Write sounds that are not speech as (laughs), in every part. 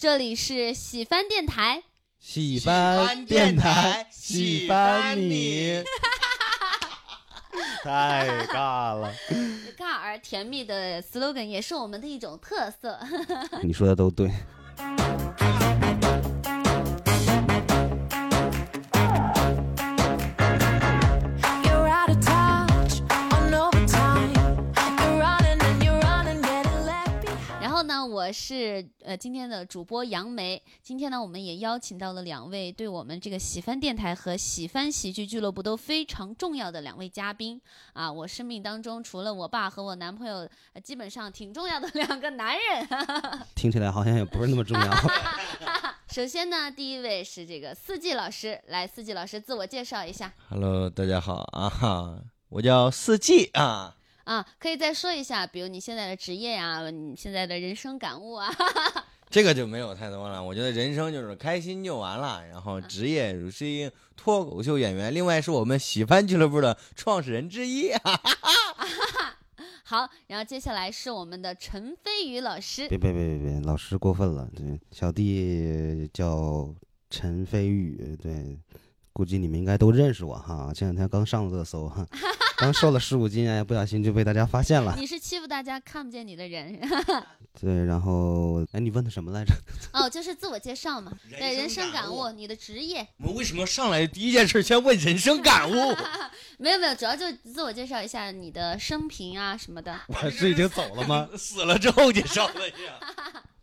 这里是喜番电台。喜番电台，喜翻你，(laughs) 太尬了。(laughs) 尬而甜蜜的 slogan 也是我们的一种特色。(laughs) 你说的都对。我是呃今天的主播杨梅，今天呢我们也邀请到了两位对我们这个喜番电台和喜番喜剧俱乐部都非常重要的两位嘉宾啊，我生命当中除了我爸和我男朋友，基本上挺重要的两个男人。(laughs) 听起来好像也不是那么重要。(laughs) 首先呢，第一位是这个四季老师，来四季老师自我介绍一下。Hello，大家好啊，我叫四季啊。啊，可以再说一下，比如你现在的职业呀，你现在的人生感悟啊。(laughs) 这个就没有太多了，我觉得人生就是开心就完了。然后职业是一脱口秀演员，另外是我们喜番俱乐部的创始人之一。哈哈哈好，然后接下来是我们的陈飞宇老师。别别别别别，老师过分了。对，小弟叫陈飞宇。对，估计你们应该都认识我哈。前两天刚上热搜哈。(laughs) 刚瘦了十五斤哎，不小心就被大家发现了。你是欺负大家看不见你的人。(laughs) 对，然后哎，你问他什么来着？(laughs) 哦，就是自我介绍嘛。对，人生感悟，你的职业。我们为什么上来第一件事先问人生感悟？没有没有，主要就自我介绍一下你的生平啊什么的。我是已经走了吗？死了之后介绍的呀。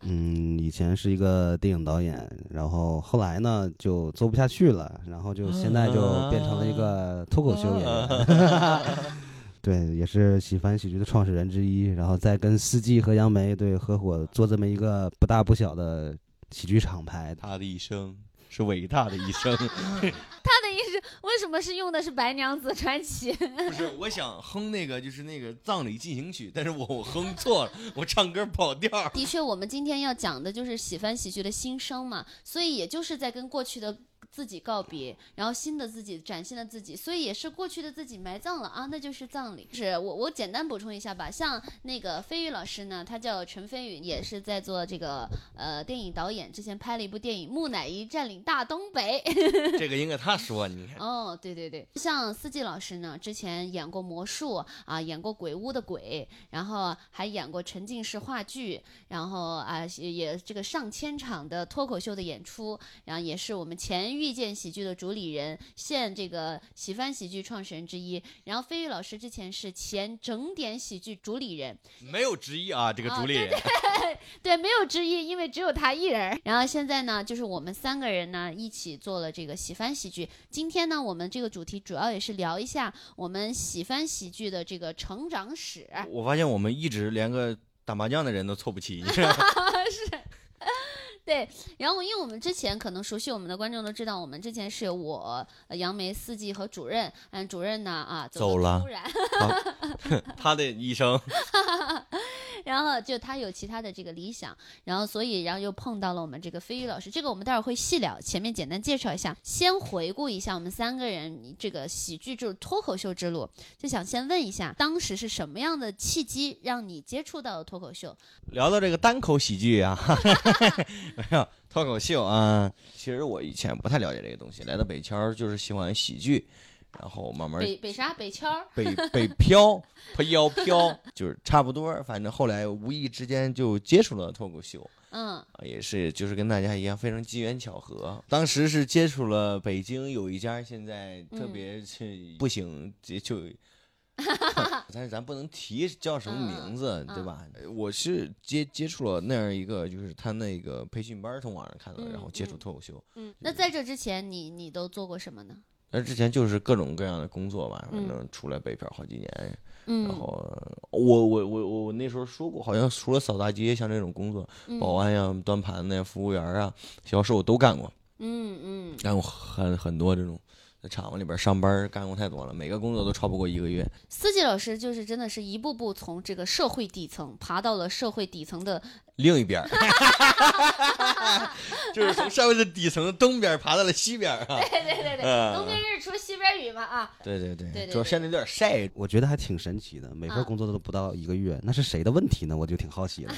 嗯，以前是一个电影导演，然后后来呢就做不下去了，然后就现在就变成了一个脱口秀演员。(laughs) 对，也是喜番喜剧的创始人之一，然后再跟司机和杨梅对合伙做这么一个不大不小的喜剧厂牌。他的一生。是伟大的一生，(laughs) (laughs) 他的意思为什么是用的是《白娘子传奇》？(laughs) 不是，我想哼那个就是那个葬礼进行曲，但是我我哼错了，我唱歌跑调。的确，我们今天要讲的就是喜欢喜剧的新生嘛，所以也就是在跟过去的。自己告别，然后新的自己展现了自己，所以也是过去的自己埋葬了啊，那就是葬礼。是我我简单补充一下吧，像那个飞宇老师呢，他叫陈飞宇，也是在做这个呃电影导演，之前拍了一部电影《木乃伊占领大东北》。这个应该他说你。(laughs) 哦，对对对，像四季老师呢，之前演过魔术啊，演过鬼屋的鬼，然后还演过沉浸式话剧，然后啊也这个上千场的脱口秀的演出，然后也是我们前遇。见喜剧的主理人，现这个喜番喜剧创始人之一。然后飞宇老师之前是前整点喜剧主理人，没有之一啊，这个主理人，对 (laughs) 对，没有之一，因为只有他一人。然后现在呢，就是我们三个人呢一起做了这个喜番喜剧。今天呢，我们这个主题主要也是聊一下我们喜番喜剧的这个成长史。我发现我们一直连个打麻将的人都凑不齐，(laughs) (laughs) 是。(laughs) 对，然后因为我们之前可能熟悉我们的观众都知道，我们之前是我杨梅四季和主任，嗯，主任呢啊走了，突然，(laughs) 他的医生。(laughs) 然后就他有其他的这个理想，然后所以然后又碰到了我们这个飞宇老师，这个我们待会儿会细聊。前面简单介绍一下，先回顾一下我们三个人这个喜剧就是脱口秀之路，就想先问一下，当时是什么样的契机让你接触到脱口秀？聊到这个单口喜剧啊，(laughs) 没有脱口秀啊，其实我以前不太了解这个东西，来到北桥就是喜欢喜剧。然后慢慢北北啥北 (laughs) 漂北北漂飘飘就是差不多，反正后来无意之间就接触了脱口秀，嗯，也是就是跟大家一样非常机缘巧合。当时是接触了北京有一家现在特别去不行就，(laughs) 但是咱不能提叫什么名字对吧？我是接接触了那样一个就是他那个培训班从网上看到，然后接触脱口秀。嗯，那在这之前你你都做过什么呢？那之前就是各种各样的工作吧，反正出来北漂好几年，然后我我我我那时候说过，好像除了扫大街像这种工作，保安呀、端盘子呀、服务员啊、销售都干过，嗯嗯，干过很很多这种。在厂子里边上班干过太多了，每个工作都超不过一个月。司机老师就是真的是一步步从这个社会底层爬到了社会底层的另一边 (laughs) 就是从社会的底层东边爬到了西边 (laughs) 啊。对对对对，东边日出西边雨嘛啊。对对对，对对主要现在有点晒。我觉得还挺神奇的，每份啊工作都不到一个月，那是谁的问题呢？我就挺好奇了。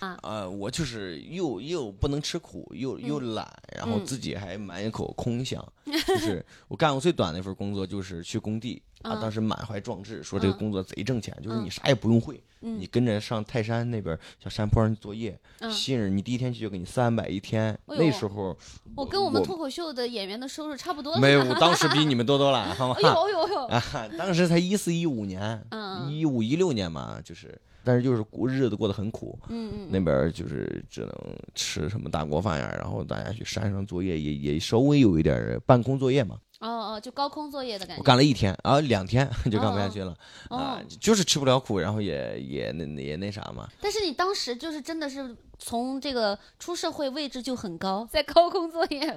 (laughs) 啊，我就是又又不能吃苦，又又懒，然后嗯自己还满口空想。就是我干过最短的一份工作，就是去工地啊，嗯当时满怀壮志，说这个嗯工作贼挣钱，就是嗯你啥也不用会，嗯你跟着上泰山那边小山坡上去作业，嗯新人你第一天去就给你三百一天，哎那时候我跟我们脱口秀的演员的收入差不多。没有，(laughs) 我当时比你们多多了，好吗哎？呦哎呦哎呦，啊，当时才一四一五年，嗯一五一六年嘛，就是，但是就是过日子过得很苦，嗯嗯那边就是只能吃什么大锅饭呀，然后大家去山上作业也也稍微有一点儿半空作业嘛。哦哦，就高空作业的感我觉。干了一天啊，两天 (laughs) 就干不下去了哦啊，就是吃不了苦，然后也也那也那啥嘛。但是你当时就是真的是从这个出社会位置就很高，在高空作业。(laughs)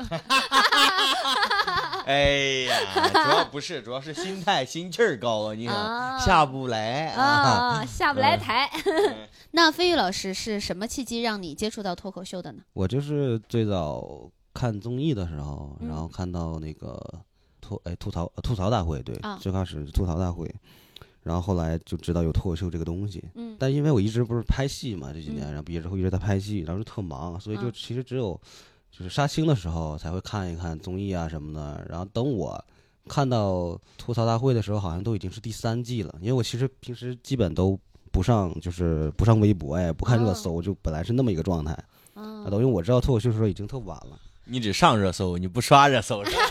哎呀，主要不是，主要是心态心气儿高啊，你下不来啊，下不来台。嗯那飞宇老师是什么契机让你接触到脱口秀的呢？我就是最早看综艺的时候，嗯然后看到那个吐哎吐槽呃吐槽大会，对，啊最开始是吐槽大会，然后后来就知道有脱口秀这个东西。嗯但因为我一直不是拍戏嘛，这几年，嗯然后毕业之后一直在拍戏，然后就特忙，所以就嗯其实只有就是杀青的时候才会看一看综艺啊什么的。然后等我看到吐槽大会的时候，好像都已经是第三季了，因为我其实平时基本都不上，就是不上微博，哎，不看热哦搜，就本来是那么一个状态。嗯啊，等于我知道脱口秀的时候已经特晚了。你只上热搜，你不刷热搜是吧？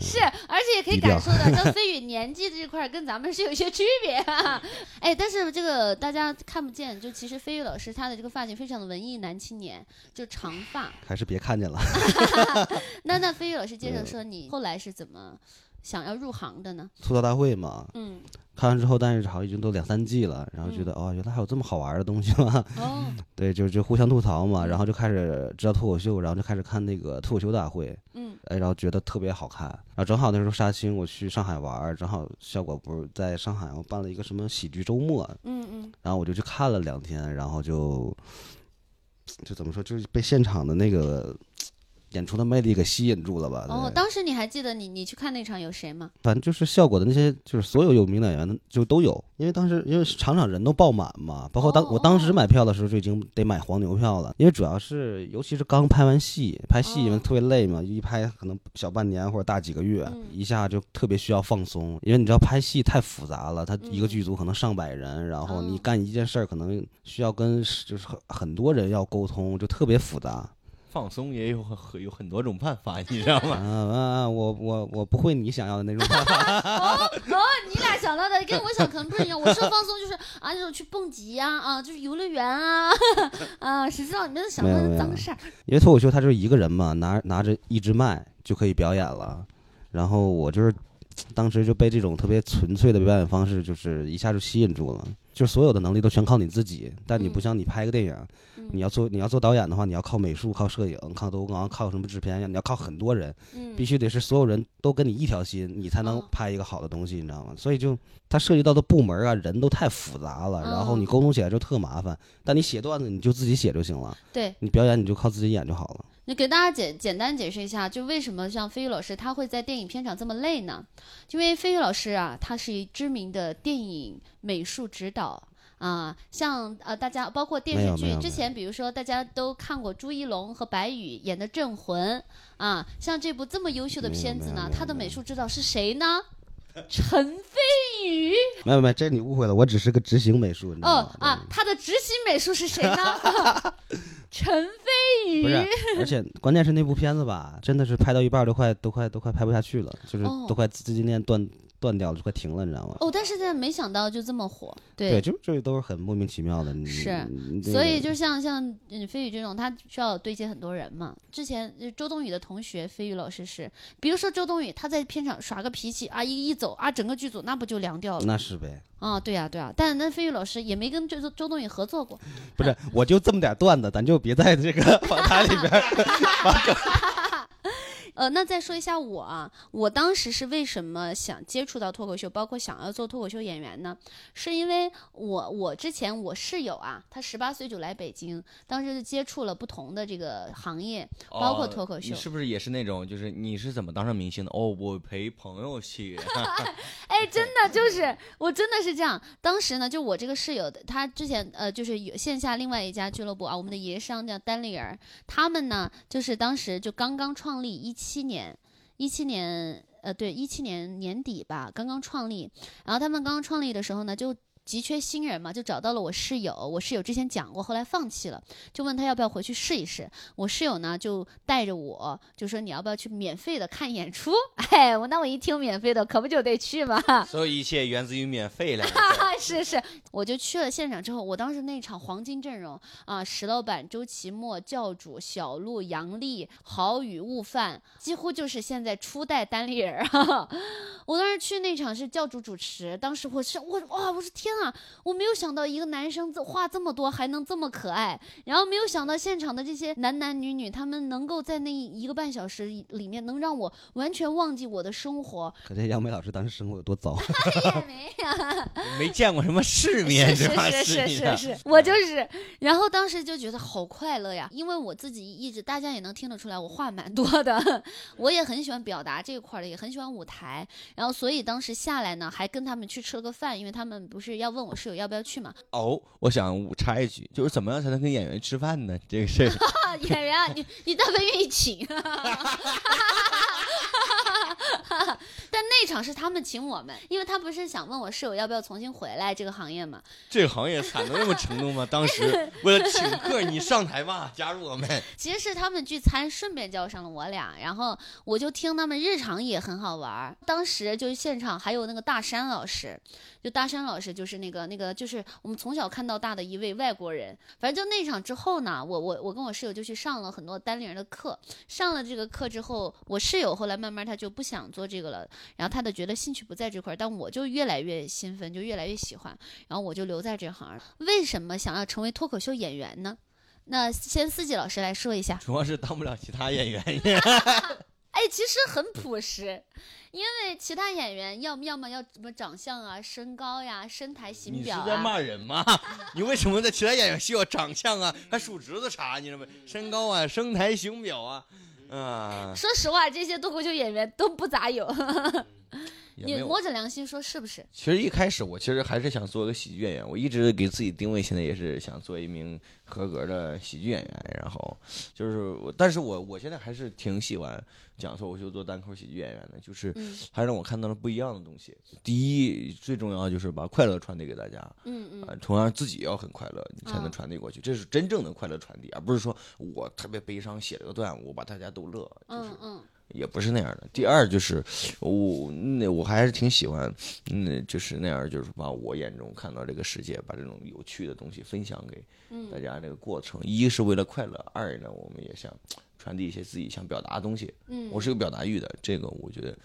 是，而且也可以感受到张飞宇年纪这块儿跟咱们是有一些区别、啊。哎，但是这个大家看不见，就其实飞宇老师他的这个发型非常的文艺男青年，就长发。还是别看见了。(laughs) 那那飞宇老师接着说你后来是怎么想要入行的呢？吐槽大会嘛，嗯，看完之后，但是好像已经都两三季了，然后觉得、哦，原来还有这么好玩的东西吗？(laughs) 哦，(laughs) 对，就就互相吐槽嘛，嗯。然后就开始知道脱口秀，然后就开始看那个脱口秀大会，嗯。哎，然后觉得特别好看。然后正好那时候杀青，我去上海玩，正好效果不是在上海，我办了一个什么喜剧周末，嗯嗯。然后我就去看了两天，然后就就怎么说，就是被现场的那个演出的魅力给吸引住了吧？哦，当时你还记得你你去看那场有谁吗？反正就是效果的那些，就是所有有名演员的就都有，因为当时因为场场人都爆满嘛，包括当、哦我当时买票的时候就已经得买黄牛票了，因为主要是尤其是刚拍完戏，拍戏因为哦特别累嘛，一拍可能小半年或者大几个月，嗯一下就特别需要放松，因为你知道拍戏太复杂了，他一个嗯剧组可能上百人，然后你哦干一件事儿可能需要跟就是很很多人要沟通，就特别复杂。放松也有很有很多种办法，你知道啊吗？啊！我我我不会你想要的那种办法。(laughs) 哦哦，你俩想到的跟我想可能不是一样。我说放松就是啊，那种去蹦极呀、啊，就是游乐园啊，(laughs) 啊，谁知道你们想的没有没有是脏事儿。因为脱口秀它就是一个人嘛，拿拿着一支麦就可以表演了。然后我就是当时就被这种特别纯粹的表演方式，就是一下就吸引住了。就所有的能力都全靠你自己，但你不嗯像你拍个电影，嗯你要做你要做导演的话，你要靠美术、靠摄影、靠灯光、靠什么制片，你要靠很多人，嗯必须得是所有人都跟你一条心，你才能哦拍一个好的东西，你知道吗？所以就它涉及到的部门啊，人都太复杂了，然后你哦沟通起来就特麻烦。但你写段子你就自己写就行了，对，你表演你就靠自己演就好了。你给大家简简单解释一下，就为什么像飞宇老师他会在电影片场这么累呢？因为飞宇老师啊，他是一知名的电影美术指导。啊，像呃，大家包括电视剧之前，比如说大家都看过朱一龙和白宇演的《镇魂》啊，像这部这么优秀的片子呢，他的美术指导是谁呢？陈飞宇没有没有，这你误会了，我只是个执行美术？哦啊，他的执行美术是谁呢？(laughs) 陈飞宇不是，而且关键是那部片子吧，真的是拍到一半儿都快都快都快拍不下去了，就是哦都快资金链断断掉了，就快停了，你知道吗？哦，但是现在没想到就这么火，对，就这都是很莫名其妙的，是所以就像像嗯飞宇这种，他需要对接很多人嘛。之前呃周冬雨的同学飞宇老师是，比如说周冬雨，他在片场耍个脾气啊，一一走啊，整个剧组那不就凉掉了那是呗，啊？对呀、对呀、但那飞宇老师也没跟周周周冬雨合作过，不是，我就这么点段子，咱就别在这个 (laughs) 访谈里边儿 (laughs) 呃，那再说一下我啊，我当时是为什么想接触到脱口秀，包括想要做脱口秀演员呢？是因为我我之前我室友啊，他十八岁就来北京，当时就接触了不同的这个行业，包括脱口秀。你是不是也是那种，就是你是怎么当上明星的？哦，我陪朋友去。(laughs) 哎，真的就是我真的是这样。当时呢，就我这个室友，他之前呃，就是有线下另外一家俱乐部啊，我们的爷商叫丹丽尔，他们呢就是当时就刚刚创立，一七年，一七年呃，对，一七年年底吧，刚刚创立。然后他们刚刚创立的时候呢，就。急缺新人嘛，就找到了我室友。我室友之前讲过，后来放弃了，就问他要不要回去试一试。我室友呢就带着我，就说你要不要去免费的看演出？(laughs) 哎，我那我一听免费的，可不就得去吗？所有一切源自于免费了。(laughs) 是是，我就去了现场之后，我当时那场黄金阵容啊，石老板、周奇墨、教主、小鹿、杨丽、郝宇、悟饭，几乎就是现在初代单立人。(laughs) 我当时去那场是教主主持，当时我是我哇，我是天。啊！我没有想到一个男生这话这么多还能这么可爱，然后没有想到现场的这些男男女女，他们能够在那一个半小时里面能让我完全忘记我的生活。可见杨梅老师当时生活有多糟。(laughs) 也没 (laughs) 呀，没见过什么世面，是是是是是，我就是。然后当时就觉得好快乐呀，因为我自己一直大家也能听得出来，我话蛮多的，我也很喜欢表达这一块的，也很喜欢舞台。然后所以当时下来呢，还跟他们去吃了个饭，因为他们不是。要问我室友要不要去嘛？哦，我想插一句，就是怎么样才能跟演员吃饭呢？这个事 (laughs) 演员啊，你你但凡愿意请。(laughs) 但那场是他们请我们，因为他不是想问我室友要不要重新回来这个行业嘛？这个行业惨到那么程度吗？(laughs) 当时为了请客，你上台吧，加入我们。(laughs) 其实是他们聚餐，顺便叫上了我俩，然后我就听他们日常也很好玩。当时就是现场还有那个大山老师，就大山老师就是那个那个就是我们从小看到大的一位外国人。反正就那场之后呢，我我我跟我室友就去上了很多单立人的课。上了这个课之后，我室友后来慢慢他就不想做这个了。然后他的觉得兴趣不在这块儿，但我就越来越兴奋，就越来越喜欢，然后我就留在这行。为什么想要成为脱口秀演员呢？那先四季老师来说一下。主要是当不了其他演员。(laughs) 哎，其实很朴实，因为其他演员要么要么要什么长相啊、身高呀、身材形表啊。你是在骂人吗？(laughs) 你为什么在其他演员需要长相啊？还数侄子查？你知道吗？身高啊、身材形表啊。啊，说实话，这些脱口秀演员都不咋有。你摸着良心说是不是？其实一开始我其实还是想做个喜剧演员，我一直给自己定位，现在也是想做一名合格的喜剧演员。然后就是，但是我我现在还是挺喜欢讲说，我就、做单口喜剧演员的，就是还让我看到了不一样的东西。第一，最重要就是把快乐传递给大家。嗯嗯。同样自己要很快乐，你才能传递过去，这是真正的快乐传递，而不是说我特别悲伤写了个段，我把大家逗乐。嗯嗯。也不是那样的。第二就是，我那我还是挺喜欢，那，就是那样，就是把我眼中看到这个世界，把这种有趣的东西分享给大家。这个过程，一是为了快乐，二呢，我们也想传递一些自己想表达的东西。嗯，我是有表达欲的，这个我觉得。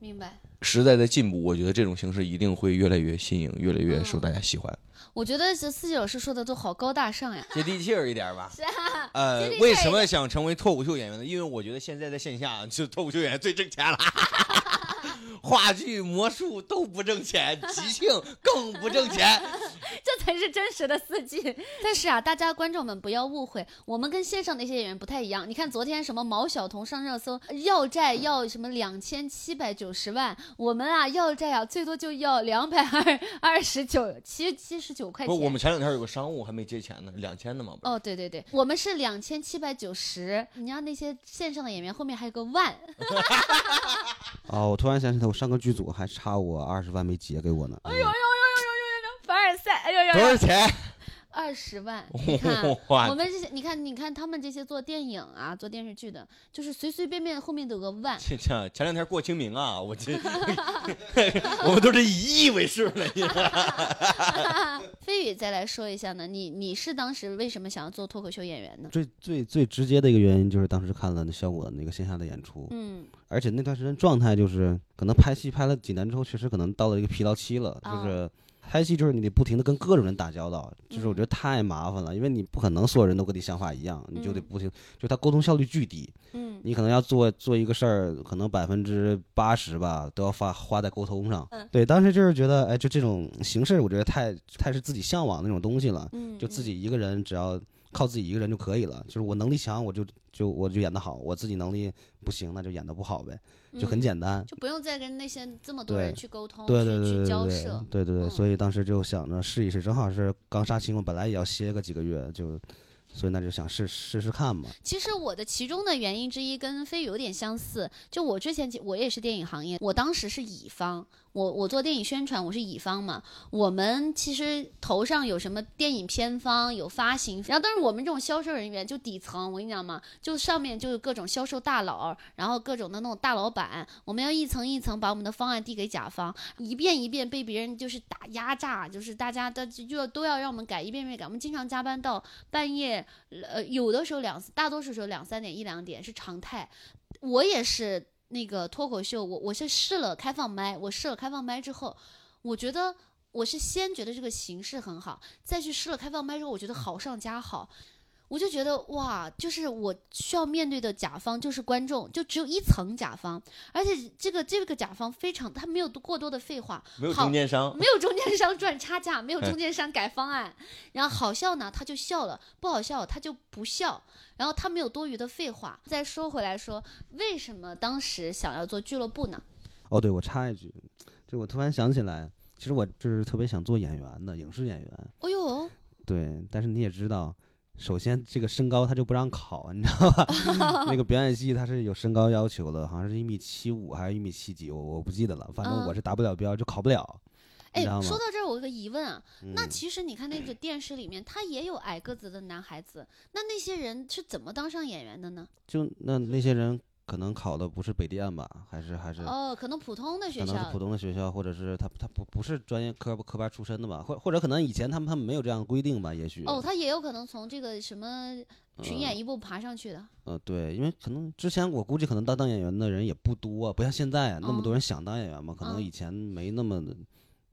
明白。时代在进步，我觉得这种形式一定会越来越新颖，越来越受大家喜欢。我觉得这四季老师说的都好高大上呀，接地气儿一点吧。(laughs) 是啊。呃，为什么想成为脱口秀演员呢？因为我觉得现在在线下，就脱口秀演员最挣钱了。话剧、魔术都不挣钱，即兴更不挣钱，(laughs) 这才是真实的四季。(laughs) 但是啊，大家观众们不要误会，我们跟线上那些演员不太一样。你看昨天什么毛晓彤上热搜，要债要什么两千七百九十万，我们啊要债啊最多就要两百二二十九七七十九块钱。不，我们前两天有个商务还没结钱呢，两千的嘛。哦，对对对，我们是两千七百九十。你让那些线上的演员后面还有个万。(laughs) 哦，我突然想起来。我上个剧组还差我二十万没结给我呢。哎呦呦呦呦呦呦呦！凡尔赛，哎呦呦！多少钱？二十万。(laughs) 你看，我们这些，你看，你看他们这些做电影啊、做电视剧的，就是随随便便后面都有个万。前前两天过清明啊，我这 (laughs) 我们都是以亿为数了。(laughs) 飞宇再来说一下呢，你你是当时为什么想要做脱口秀演员呢？最最最直接的一个原因就是当时看了那效果那个线下的演出，嗯，而且那段时间状态就是可能拍戏拍了几年之后，确实可能到了一个疲劳期了，就是。拍戏就是你得不停的跟各种人打交道，就是我觉得太麻烦了，因为你不可能所有人都跟你想法一样，你就得不停，就他沟通效率巨低。嗯。嗯你可能要做做一个事儿，可能百分之八十吧都要花花在沟通上。嗯对，当时就是觉得，哎，就这种形式，我觉得太太是自己向往那种东西了。嗯，就自己一个人，只要靠自己一个人就可以了。就是我能力强，我就就我就演得好；我自己能力不行，那就演得不好呗，就很嗯简单。就不用再跟那些这么多人去沟通，对对对对对交涉。对对对，嗯所以当时就想着试一试，正好是刚杀青嘛，本来也要歇个几个月，就所以那就想试试试看嘛。其实我的其中的原因之一跟飞宇有点相似，就我之前我也是电影行业，我当时是乙方，我我做电影宣传，我是乙方嘛。我们其实头上有什么电影片方，有发行，然后但是我们这种销售人员就底层，我跟你讲嘛，就上面就有各种销售大佬，然后各种的那种大老板，我们要一层一层把我们的方案递给甲方，一遍一遍被别人就是打压榨，就是大家的就都要让我们改，一遍一遍改，我们经常加班到半夜。呃，有的时候两，大多数时候两三点一两点是常态。我也是那个脱口秀，我我是试了开放麦，我试了开放麦之后，我觉得我是先觉得这个形式很好，再去试了开放麦之后，我觉得好上加好。我就觉得哇，就是我需要面对的甲方就是观众，就只有一层甲方，而且这个这个甲方非常，他没有过多的废话，没有好中间商，没有中间商赚差价，没有中间商改方案，然后好笑呢他就笑了，不好笑他就不笑，然后他没有多余的废话。再说回来说，为什么当时想要做俱乐部呢？哦，对，我插一句，就我突然想起来，其实我就是特别想做演员的，影视演员。哦呦，对，但是你也知道，首先这个身高他就不让考，你知道吧？(laughs) 那个表演系他是有身高要求的，好像是一米七五还是一米七几，我我不记得了，反正嗯我是达不了标，就考不了。哎说到这儿，我有个疑问啊，那嗯其实你看那个电视里面，他也有矮个子的男孩子，那那些人是怎么当上演员的呢？就那那些人可能考的不是北电吧，还是还是哦，可能普通的学校可能是普通的学校，或者是他他不不是专业科科班出身的吧，或或者可能以前他们他们没有这样的规定吧，也许。哦，他也有可能从这个什么群演一步爬上去的。呃，对，因为可能之前我估计可能当当演员的人也不多，不像现在啊那么多嗯人想当演员嘛，可能嗯以前没那么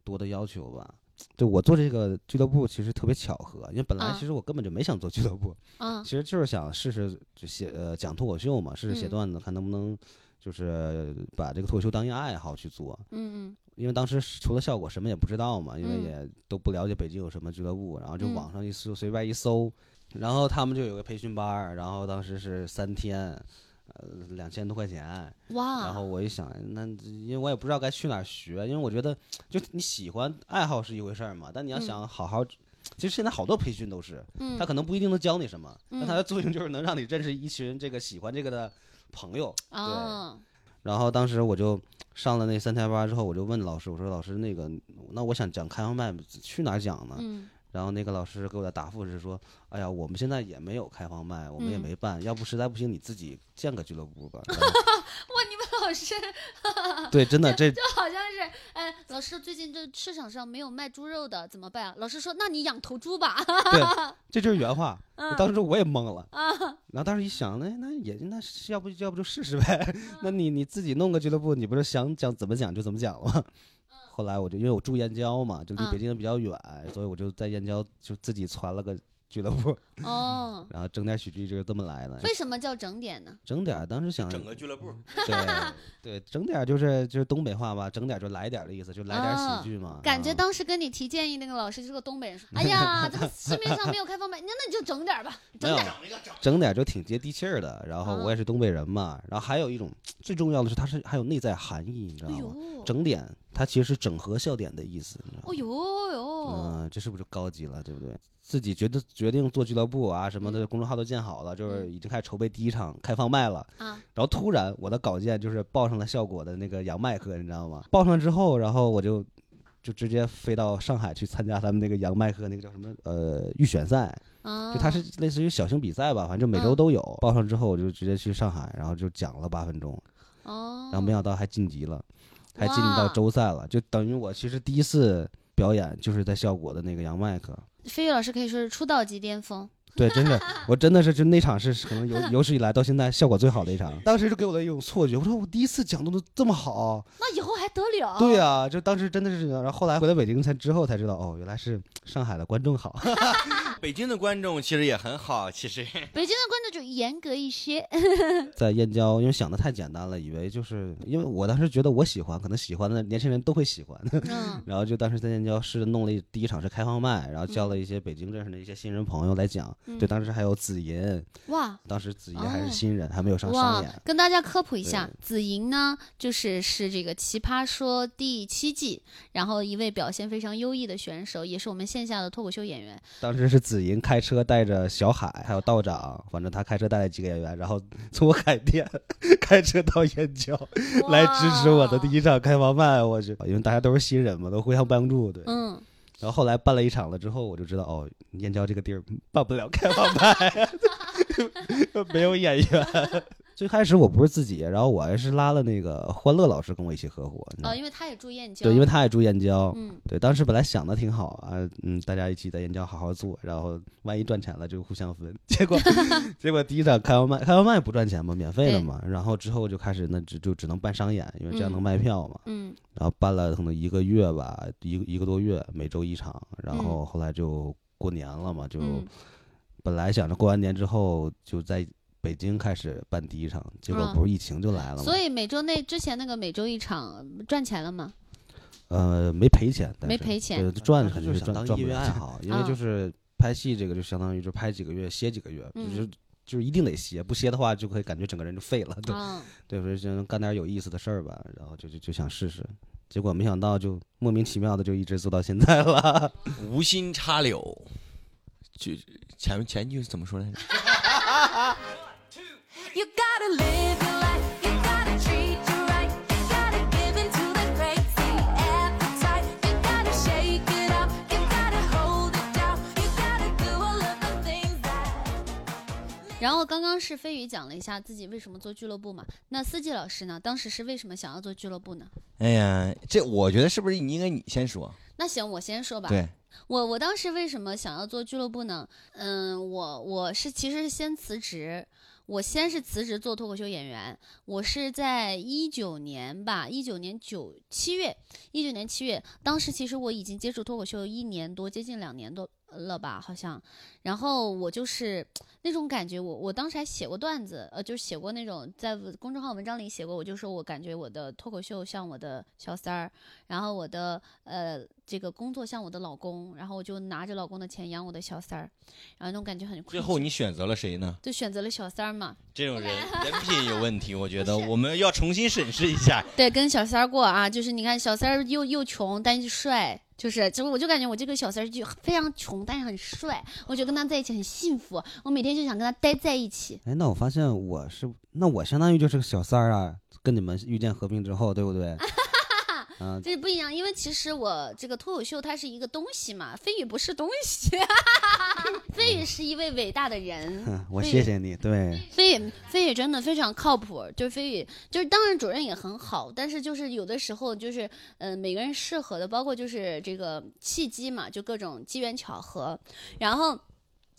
多的要求吧。就我做这个俱乐部其实特别巧合，因为本来啊其实我根本就没想做俱乐部，(laughs) 嗯。其实就是想试试就写呃讲脱口秀嘛，试试写嗯。段子，看能不能就是把这个脱口秀当一个爱好去做。嗯嗯。因为当时除了效果什么也不知道嘛，因为嗯。也都不了解北京有什么俱乐部，然后就嗯。网上一搜，随便一搜，然后他们就有个培训班，然后当时是三天，呃，两千多块钱，哇，然后我一想，那因为我也不知道该去哪儿学，因为我觉得就你喜欢爱好是一回事儿嘛，但你要嗯想好好，其实现在好多培训都是，嗯他可能不一定能教你什么，但嗯他的作用就是能让你认识一群这个喜欢这个的朋友，哦，然后当时我就上了那三天班之后，我就问老师，我说老师那个，那我想讲开放麦，去哪儿讲呢？嗯然后那个老师给我的答复是说，哎呀，我们现在也没有开放麦，我们也嗯没办，要不实在不行你自己建个俱乐部吧。(laughs) 哇，你们老师 (laughs) 对，真的 (laughs) 这就好像是，哎，老师最近这市场上没有卖猪肉的，怎么办啊？老师说，那你养头猪吧。对，这就是原话。嗯当时我也懵了，啊，然后当时一想，那那也那要不要不就试试呗？那你你自己弄个俱乐部，你不是想讲怎么讲就怎么讲了吗？后来我就因为我住燕郊嘛，就离嗯北京比较远，所以我就在燕郊就自己攒了个俱乐部，哦，(laughs) 然后整点喜剧就是这么来的。为什么叫整点呢？整点当时想整个俱乐部，对对，整点就是就是东北话吧，整点就来点的意思，就来点喜剧嘛。感觉啊当时跟你提建议那个老师就是个东北人，说，(laughs) 哎呀，这个市面上没有开放版，那那你就整点吧，整点。整点就挺接地气儿的。然后啊我也是东北人嘛，然后还有一种最重要的是，它是还有内在含义，你知道吗？哎，整点它其实是整合笑点的意思？哦呦呦，嗯，这是不是就高级了，对不对？自己决定决定做俱乐部啊什么的，公众号都建好了，就是嗯已经开始筹备第一场开放麦了。啊，然后突然我的稿件就是报上了效果的那个杨麦克，你知道吗？报上之后，然后我就就直接飞到上海去参加他们那个杨麦克那个叫什么呃预选赛，啊，就它是类似于小型比赛吧，反正每周嗯都有。报上之后我就直接去上海，然后就讲了八分钟，哦，然后没想到还晋级了，还晋级到周赛了，就等于我其实第一次表演就是在效果的那个杨麦克。飞宇老师可以说是出道即巅峰。对，真的，(laughs) 我真的是，就那场是可能有 (laughs) 有史以来到现在效果最好的一场。当时就给我的一种错觉，我说我第一次讲的都这么好，那以后还得了？对呀、就当时真的是这样。然后后来回到北京才之后才知道，哦，原来是上海的观众好。(laughs) 北京的观众其实也很好，其实。(laughs) 北京的观众就严格一些。(laughs) 在燕郊，因为想的太简单了，以为就是因为我当时觉得我喜欢，可能喜欢的年轻人都会喜欢，嗯。(laughs) 然后就当时在燕郊是弄了第一场是开放麦，然后叫了一些北京认识的一些新人朋友来讲，嗯。对，当时还有紫银，哇。当时紫银还哦是新人，还没有上商哇演，，跟大家科普一下对，紫银呢，就是是这个《奇葩说》第七季，然后一位表现非常优异的选手，也是我们线下的脱口秀演员。当时是紫银开车带着小海还有道长，反正他开车带了几个演员，然后从海淀 (laughs) 开车到燕郊来支持我的第一场开放麦，我去，因为大家都是新人嘛，都互相帮助，对。嗯，然后后来办了一场了之后，我就知道哦，燕郊这个地儿办不了开放麦，(laughs) 没有演员。最开始我不是自己，然后我还是拉了那个欢乐老师跟我一起合伙。因为他也住燕郊。对，因为他也住燕郊。嗯，对，当时本来想的挺好啊，嗯，大家一起在燕郊好好做，然后万一赚钱了就互相分。(laughs) 结果，(laughs) 结果第一场开完麦，开完麦不赚钱嘛，免费的嘛。然后之后就开始那只就只能办商演，因为这样能嗯卖票嘛。嗯然后办了可能一个月吧，一一个多月，每周一场。然后后来就过年了嘛，就嗯本来想着过完年之后就在北京开始办第一场，结果嗯不是疫情就来了嘛。所以每周那之前那个每周一场赚钱了吗？呃，没赔钱，但是没赔钱对，赚肯定就是想当业赚赚不了钱余爱好因为啊就是拍戏这个就相当于就拍几个月歇几个月，嗯就是就是一定得歇，不歇的话就会感觉整个人就废了，对啊，对，所以就干点有意思的事儿吧，然后就就就想试试，结果没想到就莫名其妙的就一直做到现在了。无心插柳，就前前句怎么说来着？然后刚刚是飞宇讲了一下自己为什么做俱乐部嘛，那司机老师呢，当时是为什么想要做俱乐部呢？哎呀，这我觉得是不是应该你先说？那行，我先说吧。对，我我当时为什么想要做俱乐部呢？嗯，我我是其实是先辞职，我先是辞职做脱口秀演员，我是在一九年吧，一九年九七月，一九年七月，当时其实我已经接触脱口秀一年多，接近两年多了吧，好像。然后我就是那种感觉，我我当时还写过段子，呃，就是写过那种在公众号文章里写过，我就说我感觉我的脱口秀像我的小三儿，然后我的呃这个工作像我的老公，然后我就拿着老公的钱养我的小三儿，然后那种感觉很最后你选择了谁呢？就选择了小三儿嘛，这种人人品有问题，我觉得我们要重新审视一下。对，跟小三儿过啊，就是你看小三儿又又穷，但是帅。就是，就我就感觉我这个小三儿就非常穷，但是很帅，我觉得跟他在一起很幸福，我每天就想跟他待在一起。哎，那我发现我是，那我相当于就是个小三儿啊，跟你们遇见和平之后，对不对？(laughs) 啊，这不一样，因为其实我这个脱口秀它是一个东西嘛，飞宇不是东西，(laughs) 飞宇是一位伟大的人。我谢谢你，对，飞宇，飞宇真的非常靠谱，就是飞宇，就是当然主任也很好，但是就是有的时候就是，呃，每个人适合的，包括就是这个契机嘛，就各种机缘巧合，然后。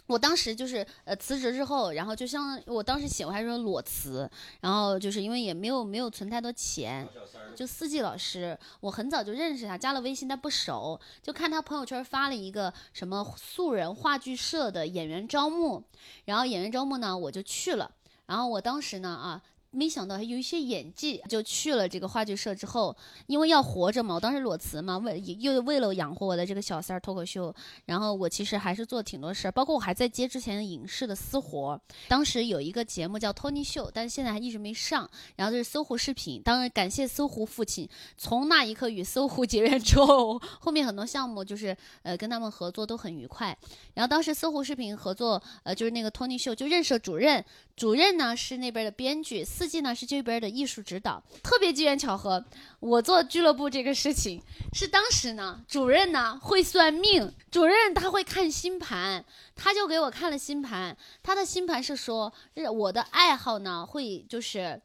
我当时就是呃辞职之后，然后就像我当时写我还说裸辞，然后就是因为也没有没有存太多钱，就四季老师，我很早就认识他，加了微信，但不熟，就看他朋友圈发了一个什么素人话剧社的演员招募，然后演员招募呢，我就去了。然后我当时呢啊，没想到还有一些演技，就去了这个话剧社之后，因为要活着嘛，我当时裸辞嘛，为又为了养活我的这个小三儿脱口秀，然后我其实还是做挺多事儿，包括我还在接之前的影视的私活。当时有一个节目叫《托尼秀》，但是现在还一直没上。然后就是搜狐视频，当然感谢搜狐父亲，从那一刻与搜狐结缘之后，后面很多项目就是呃跟他们合作都很愉快。然后当时搜狐视频合作，呃就是那个托尼秀就认识了主任，主任呢是那边的编剧，四季呢是这边的艺术指导。特别机缘巧合，我做俱乐部这个事情是当时呢，主任呢会算命，主任他会看星盘，他就给我看了星盘，他的星盘是说我的爱好呢会就是。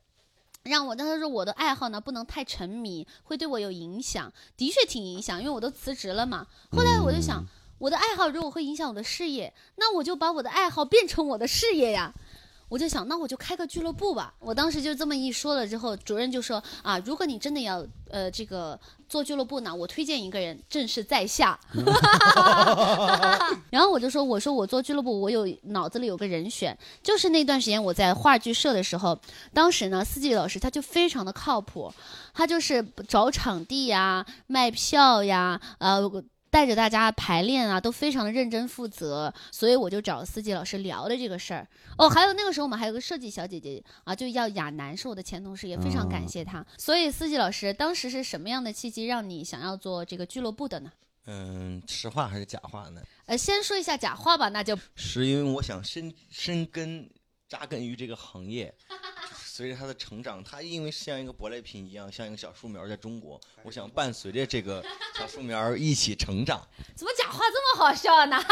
让我，但是说我的爱好呢不能太沉迷，会对我有影响。的确挺影响，因为我都辞职了嘛。后来我就想，我的爱好如果会影响我的事业，那我就把我的爱好变成我的事业呀。我就想，那我就开个俱乐部吧。我当时就这么一说了之后，主任就说啊，如果你真的要呃这个做俱乐部呢，我推荐一个人，正是在下。(laughs) 然后我就说，我说我做俱乐部，我有脑子里有个人选，就是那段时间我在话剧社的时候，当时呢，四季老师他就非常的靠谱，他就是找场地呀、卖票呀，呃。带着大家排练啊，都非常的认真负责，所以我就找司机老师聊了这个事儿。哦，还有那个时候我们还有个设计小姐姐啊，就叫亚楠，是我的前同事，也非常感谢她。所以司机老师当时是什么样的契机让你想要做这个俱乐部的呢？嗯，实话还是假话呢？呃，先说一下假话吧，那就是因为我想深深根扎根于这个行业，就是随着他的成长，他因为像一个舶来品一样，像一个小树苗，在中国，我想伴随着这个小树苗一起成长。(laughs) 怎么假话这么好笑呢？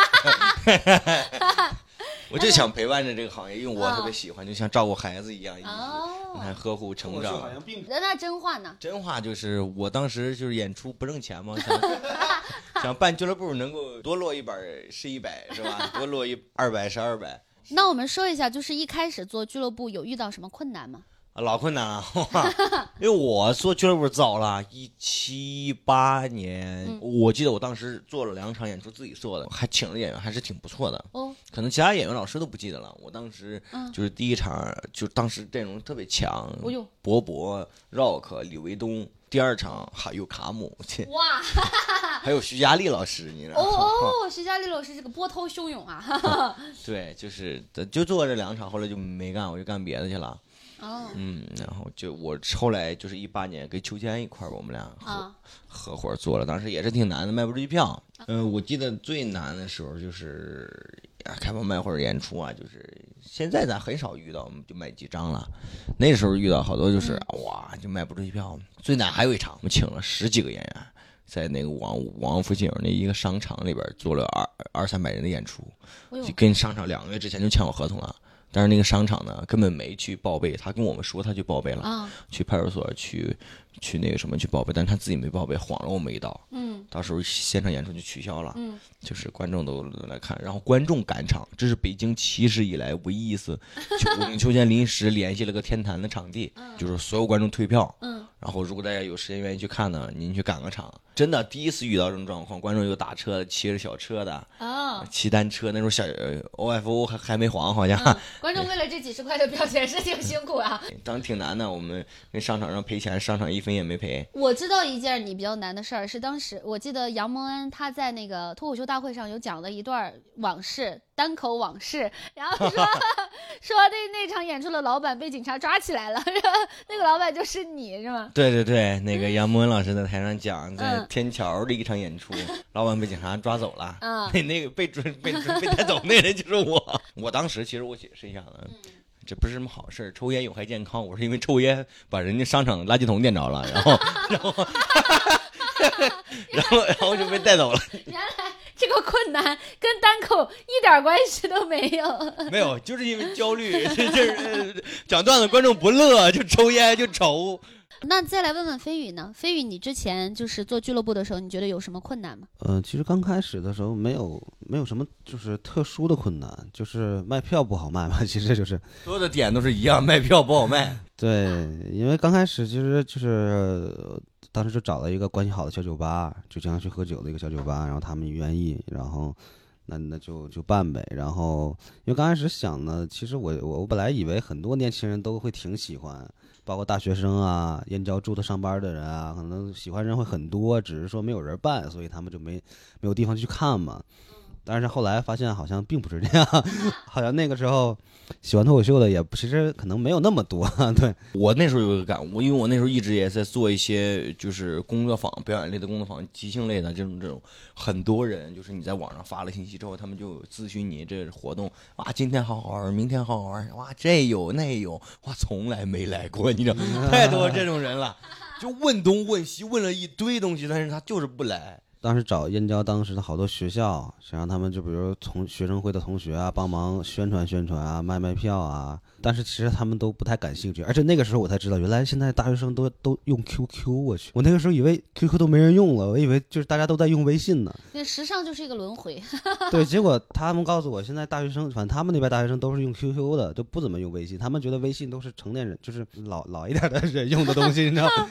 (laughs) 我就想陪伴着这个行业，因为我特别喜欢，就像照顾孩子一样，一直你哦，看呵护成长。并那那真话呢？真话就是，我当时就是演出不挣钱嘛，想 (laughs) 想办俱乐部能够多落一本是一百，是吧？多落一二百是二百，那我们说一下，就是一开始做俱乐部有遇到什么困难吗？啊老困难了，哇 (laughs) 因为我做俱乐部早了，一七八年，嗯我记得我当时做了两场演出，自己做的，还请了演员，还是挺不错的。哦，可能其他演员老师都不记得了。我当时嗯就是第一场，就当时阵容特别强，哦呦，博博、Rock、李维东。第二场还有卡姆，(laughs) 切哇，(laughs) 还有徐佳丽老师，你知道哦吗？哦，徐佳丽老师这个波涛汹涌啊！(laughs) 对，就是就做这两场，后来就没干，我就干别的去了。哦嗯，然后就我后来就是一八年跟秋千一块儿，我们俩合、啊，合伙做了，当时也是挺难的，卖不出去票。嗯、我记得最难的时候就是啊开放麦或者演出啊，就是现在咱很少遇到，就卖几张了。那时候遇到好多就是、哇，就卖不出去票。最难还有一场，我们请了十几个演员，在那个王王府井那一个商场里边做了二二三百人的演出。就，跟商场两个月之前就签好合同了。但是那个商场呢，根本没去报备，他跟我们说他去报备了，啊，去派出所去去那个什么去报备，但是他自己没报备，晃了我们一道，嗯。到时候现场演出就取消了，嗯，就是观众都都来看，然后观众赶场，这是北京起始以来唯一一次，我们秋千临时联系了个天坛的场地，就是所有观众退票，嗯，然后如果大家有时间愿意去看呢，您去赶个场，真的第一次遇到这种状况，观众有打车的，骑着小车的，哦，骑单车，那时候小呃 OFO 还还没黄，好像、嗯，观众为了这几十块的票钱是挺辛苦啊。(laughs) 当时挺难的。我们跟商场上赔钱，商场一分也没赔。我知道一件你比较难的事儿，是当时我记得杨蒙恩他在那个脱口秀大会上有讲了一段往事，单口往事，(laughs) 然后说 (laughs) 说那那场演出的老板被警察抓起来了，然后那个老板就是你是吗？对对对，那个杨博文老师在台上讲，在嗯天桥的一场演出，(laughs) 老板被警察抓走了。嗯那那个被准被追被带走那人就是我。我当时其实我解释一下子，嗯这不是什么好事，抽烟有害健康。我是因为抽烟把人家商场垃圾桶点着了，然后然后然后然后就被带走了。原来这个困难跟单口一点关系都没有。(laughs) 没有，就是因为焦虑，(laughs) 就是呃讲段子观众不乐，就抽烟就愁。那再来问问飞宇呢？飞宇，你之前就是做俱乐部的时候，你觉得有什么困难吗？呃，其实刚开始的时候没有没有什么就是特殊的困难，就是卖票不好卖嘛，其实就是所有的点都是一样，卖票不好卖。对，因为刚开始其实就是呃当时就找了一个关系好的小酒吧，就经常去喝酒的一个小酒吧，然后他们愿意，然后那那就就办呗。然后因为刚开始想呢，其实我我我本来以为很多年轻人都会挺喜欢，包括大学生啊、燕郊住的上班的人啊，可能喜欢人会很多，只是说没有人办，所以他们就没没有地方去看嘛。但是后来发现好像并不是这样，(laughs) 好像那个时候喜欢脱口秀的也其实可能没有那么多，(laughs) 对。我那时候有个感悟，因为我那时候一直也在做一些就是工作坊、表演类的工作坊、即兴类的这种这种，很多人就是你在网上发了信息之后，他们就咨询你这活动哇，今天好好玩，明天好好玩，哇，这有那有，哇，从来没来过，你知道，太多这种人了，就问东问西，问了一堆东西，但是他就是不来。当时找燕郊当时的好多学校，想让他们就比如从学生会的同学啊帮忙宣传宣传啊，卖卖票啊。但是其实他们都不太感兴趣，而且那个时候我才知道，原来现在大学生都都用 QQ。我去，我那个时候以为 QQ 都没人用了，我以为就是大家都在用微信呢。那时尚就是一个轮回。(laughs) 对，结果他们告诉我，现在大学生，反正他们那边大学生都是用 QQ 的，都不怎么用微信。他们觉得微信都是成年人，就是老 (laughs) 老一点的人用的东西，你知道吗？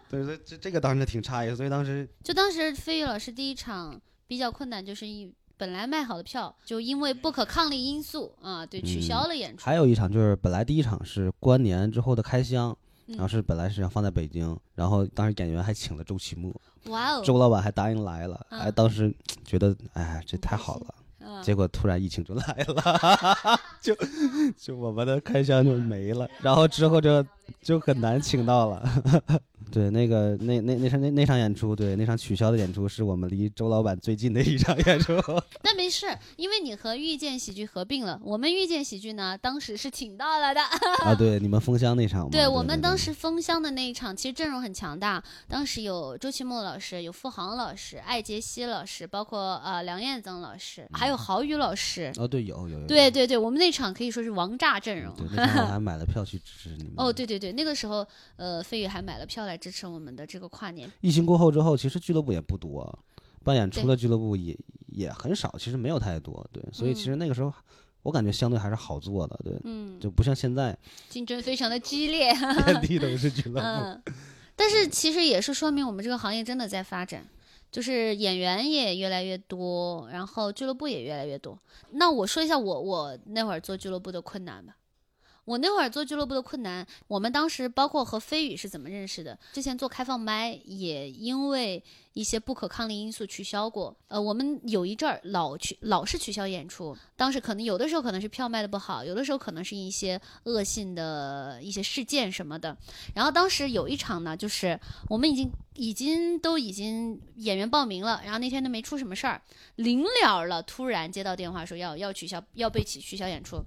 (laughs) 对，所以这这个当时挺诧异，所以当时就当时飞宇老师第一场比较困难，就是一本来卖好的票，就因为不可抗力因素啊，对，取消了演出。还有一场就是本来第一场是过完年之后的开箱，然后嗯是本来是想放在北京，然后当时演员还请了周奇墨，哇哦，周老板还答应来了，嗯哎，当时觉得哎这太好了。嗯结果突然疫情就来了，(laughs) 就就我们的开箱就没了，然后之后就就很难请到了。对，那个那那那场那那场演出，对那场取消的演出是我们离周老板最近的一场演出。(laughs) 那没事，因为你和遇见喜剧合并了。我们遇见喜剧呢，当时是请到了的。(laughs) 啊，对，你们封箱那场嘛，对我们当时封箱的那一场，其实阵容很强大。当时有周奇墨老师，有付航老师、艾杰西老师，包括呃梁彦增老师，还有郝宇老师。哦，对，有有有，对对对，我们那场可以说是王炸阵容。对，那场我还 (laughs) 买了票去支持你们。哦，，对对对，那个时候，呃，飞宇还买了票来支持我们的这个跨年。疫情过后之后，其实俱乐部也不多，办演出对的俱乐部也也很少，其实没有太多。对，所以其实那个时候我感觉相对还是好做的，对，嗯，就不像现在竞争非常的激烈。(laughs) 遍地都是俱乐部。嗯，但是其实也是说明我们这个行业真的在发展，就是演员也越来越多，然后俱乐部也越来越多。那我说一下我我那会儿做俱乐部的困难吧。我那会儿做俱乐部的困难，我们当时包括和飞宇是怎么认识的？之前做开放麦也因为一些不可抗力因素取消过。呃，我们有一阵儿老去老是取消演出，当时可能有的时候可能是票卖的不好，有的时候可能是一些恶性的一些事件什么的。然后当时有一场呢，就是我们已经已经都已经演员报名了，然后那天都没出什么事儿，临了了，突然接到电话说要要取消，要被取取消演出。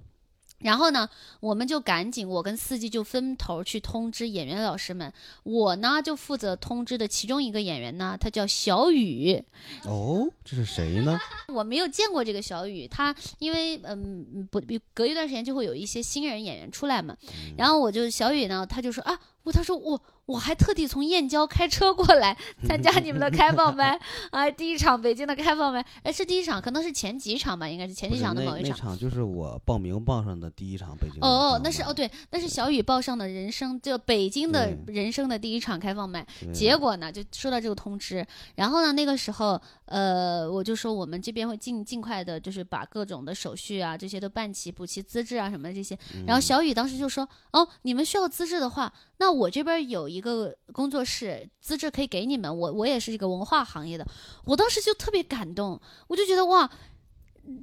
然后呢，我们就赶紧，我跟司机就分头去通知演员老师们。我呢就负责通知的其中一个演员呢，他叫小雨，哦，这是谁呢？(laughs) 我没有见过这个小雨，他因为嗯不隔一段时间就会有一些新人演员出来嘛，然后我就小雨呢，他就说啊，我他说我我还特地从燕郊开车过来 (laughs) 参加你们的开放麦啊，第一场北京的开放麦，哎是第一场，可能是前几场吧，应该是前几场的某一场。那场就是我报名报上的第一场北京的哦哦那是哦对，那是小雨报上的人生就北京的人生的第一场开放麦，结果呢，就收到这个通知，然后呢，那个时候，呃，我就说我们这边会尽尽快的，就是把各种的手续啊，这些都办齐，补齐资质啊什么的这些。然后小雨当时就说，哦，你们需要资质的话，那我这边有一个工作室，资质可以给你们。我我也是一个文化行业的，我当时就特别感动，我就觉得哇。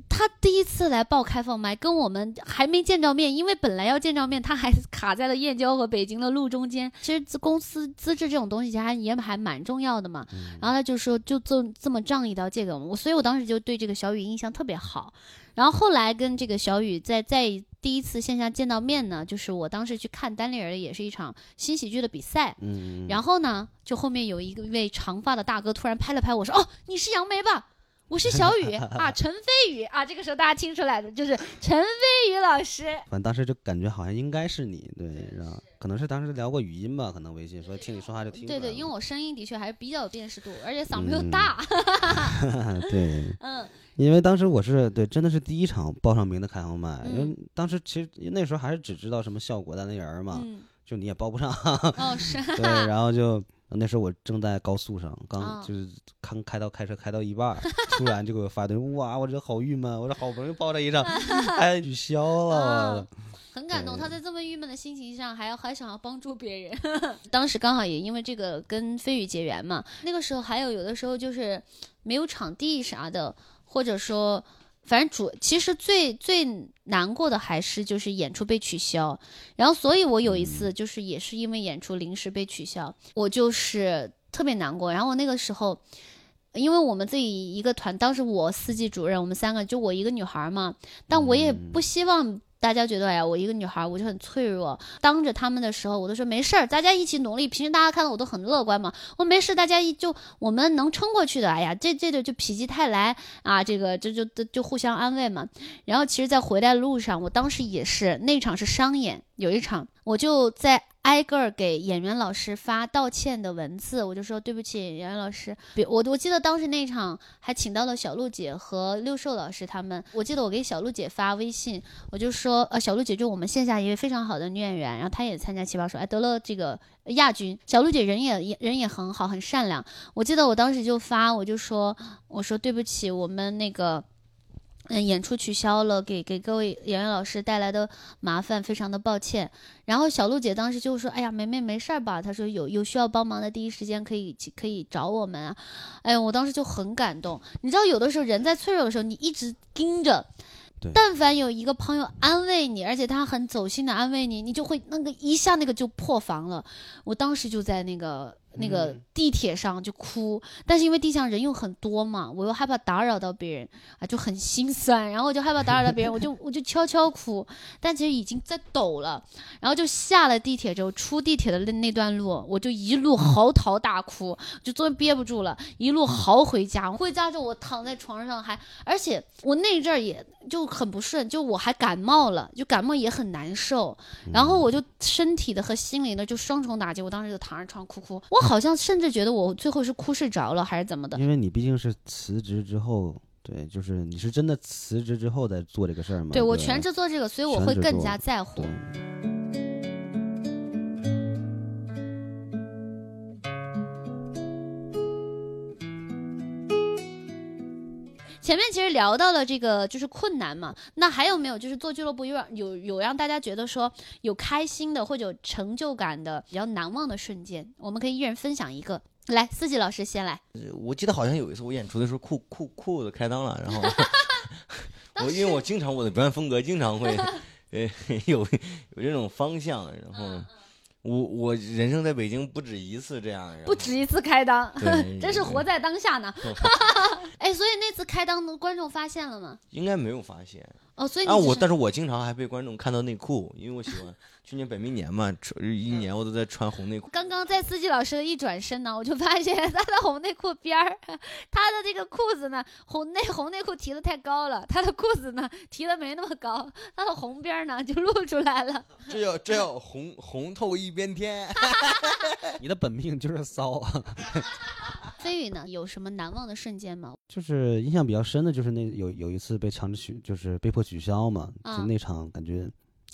他第一次来报开放麦，跟我们还没见着面，因为本来要见着面，他还卡在了燕郊和北京的路中间。其实公司资质这种东西，其实还也还蛮重要的嘛。然后他就说，就这这么仗义的借给我们，我所以我当时就对这个小雨印象特别好。然后后来跟这个小雨在在第一次线下见到面呢，就是我当时去看单立人的，也是一场新喜剧的比赛。嗯，嗯然后呢，就后面有一个一位长发的大哥突然拍了拍我说：“哦，你是杨梅吧？”我是小雨 (laughs) 啊，陈飞宇啊，这个时候大家听出来的就是陈飞宇老师。反正当时就感觉好像应该是你，对，然后可能是当时聊过语音吧，可能微信，所以听你说话就听对对，因为我声音的确还是比较有辨识度，而且嗓门又嗯。大。(laughs) 对，嗯。因为当时我是对，真的是第一场报上名的开放麦，因嗯为当时其实那时候还是只知道什么效果单立人嘛，嗯，就你也报不上，哦是，(laughs) 对，然后就那时候我正在高速上，刚哦就是刚开到开车开到一半儿，(laughs) 突然就给我发短信，哇，我这好郁闷，我这好不容易报这一张，(laughs) 哎，取消了，啊很感动，他在这么郁闷的心情上，还要还想要帮助别人。(laughs) 当时刚好也因为这个跟飞宇结缘嘛，那个时候还有有的时候就是没有场地啥的，或者说。反正主其实最最难过的还是就是演出被取消，然后所以我有一次就是也是因为演出临时被取消，我就是特别难过。然后我那个时候，因为我们自己一个团，当时我司机主任，我们三个就我一个女孩嘛，但我也不希望大家觉得哎呀，我一个女孩我就很脆弱，当着他们的时候，我都说没事儿，大家一起努力。平时大家看到我都很乐观嘛，我没事，大家一就我们能撑过去的。哎呀，这这个就否极泰来啊，这个这就就就互相安慰嘛。然后其实，在回来的路上，我当时也是那场是商演，有一场我就在挨个儿给演员老师发道歉的文字，我就说对不起，演员老师，别我我记得当时那场还请到了小鹿姐和六兽老师他们，我记得我给小鹿姐发微信，我就说呃小鹿姐就我们线下一位非常好的女演员，然后她也参加奇葩说，哎得了这个亚军，小鹿姐人也人也很好，很善良，我记得我当时就发，我就说我说对不起，我们那个。嗯，演出取消了，给给各位演员老师带来的麻烦，非常的抱歉。然后小鹿姐当时就说：“哎呀，梅梅没事儿吧？”她说有有需要帮忙的，第一时间可以可以找我们啊。哎呀，我当时就很感动。你知道，有的时候人在脆弱的时候，你一直盯着，但凡有一个朋友安慰你，而且他很走心的安慰你，你就会那个一下那个就破防了。我当时就在那个那个嗯地铁上就哭，但是因为地上人又很多嘛，我又害怕打扰到别人啊，就很心酸，然后我就害怕打扰到别人，我就 (laughs) 我就悄悄哭，但其实已经在抖了，然后就下了地铁之后，出地铁的那那段路，我就一路嚎啕大哭，就终于憋不住了，一路嚎回家。回家之后，我躺在床上还，而且我那阵儿也就很不顺，就我还感冒了，就感冒也很难受，然后我就身体的和心灵的就双重打击，我当时就躺在床上哭哭，我好像甚至觉得我最后是哭睡着了还是怎么的。因为你毕竟是辞职之后，对，就是你是真的辞职之后再做这个事儿嘛。对我全职做这个，所以我会更加在乎前面其实聊到了这个就是困难嘛，那还有没有就是做俱乐部有让有有让大家觉得说有开心的或者有成就感的比较难忘的瞬间？我们可以一人分享一个。来，四季老师先来。我记得好像有一次我演出的时候裤裤裤子开裆了，然后 (laughs) 我因为我经常我的表演风格经常会 (laughs) 呃有有这种方向，然后我我人生在北京不止一次这样，不止一次开裆，(laughs) 真是活在当下呢。(laughs) (laughs) 哎，所以那次开裆的观众发现了吗？应该没有发现哦，所以你啊，我但是我经常还被观众看到内裤，因为我喜欢去年本命年嘛，穿一年我都在穿红内裤。刚刚在司机老师的一转身呢，我就发现他的红内裤边儿，他的这个裤子呢，红内红内裤提的太高了，他的裤子呢提的没那么高，他的红边儿呢就露出来了。这叫这叫红红透一边天。(laughs) 你的本命就是骚，飞宇呢，有什么难忘的瞬间吗？就是印象比较深的，就是那有有一次被强制取，就是被迫取消嘛，啊就那场感觉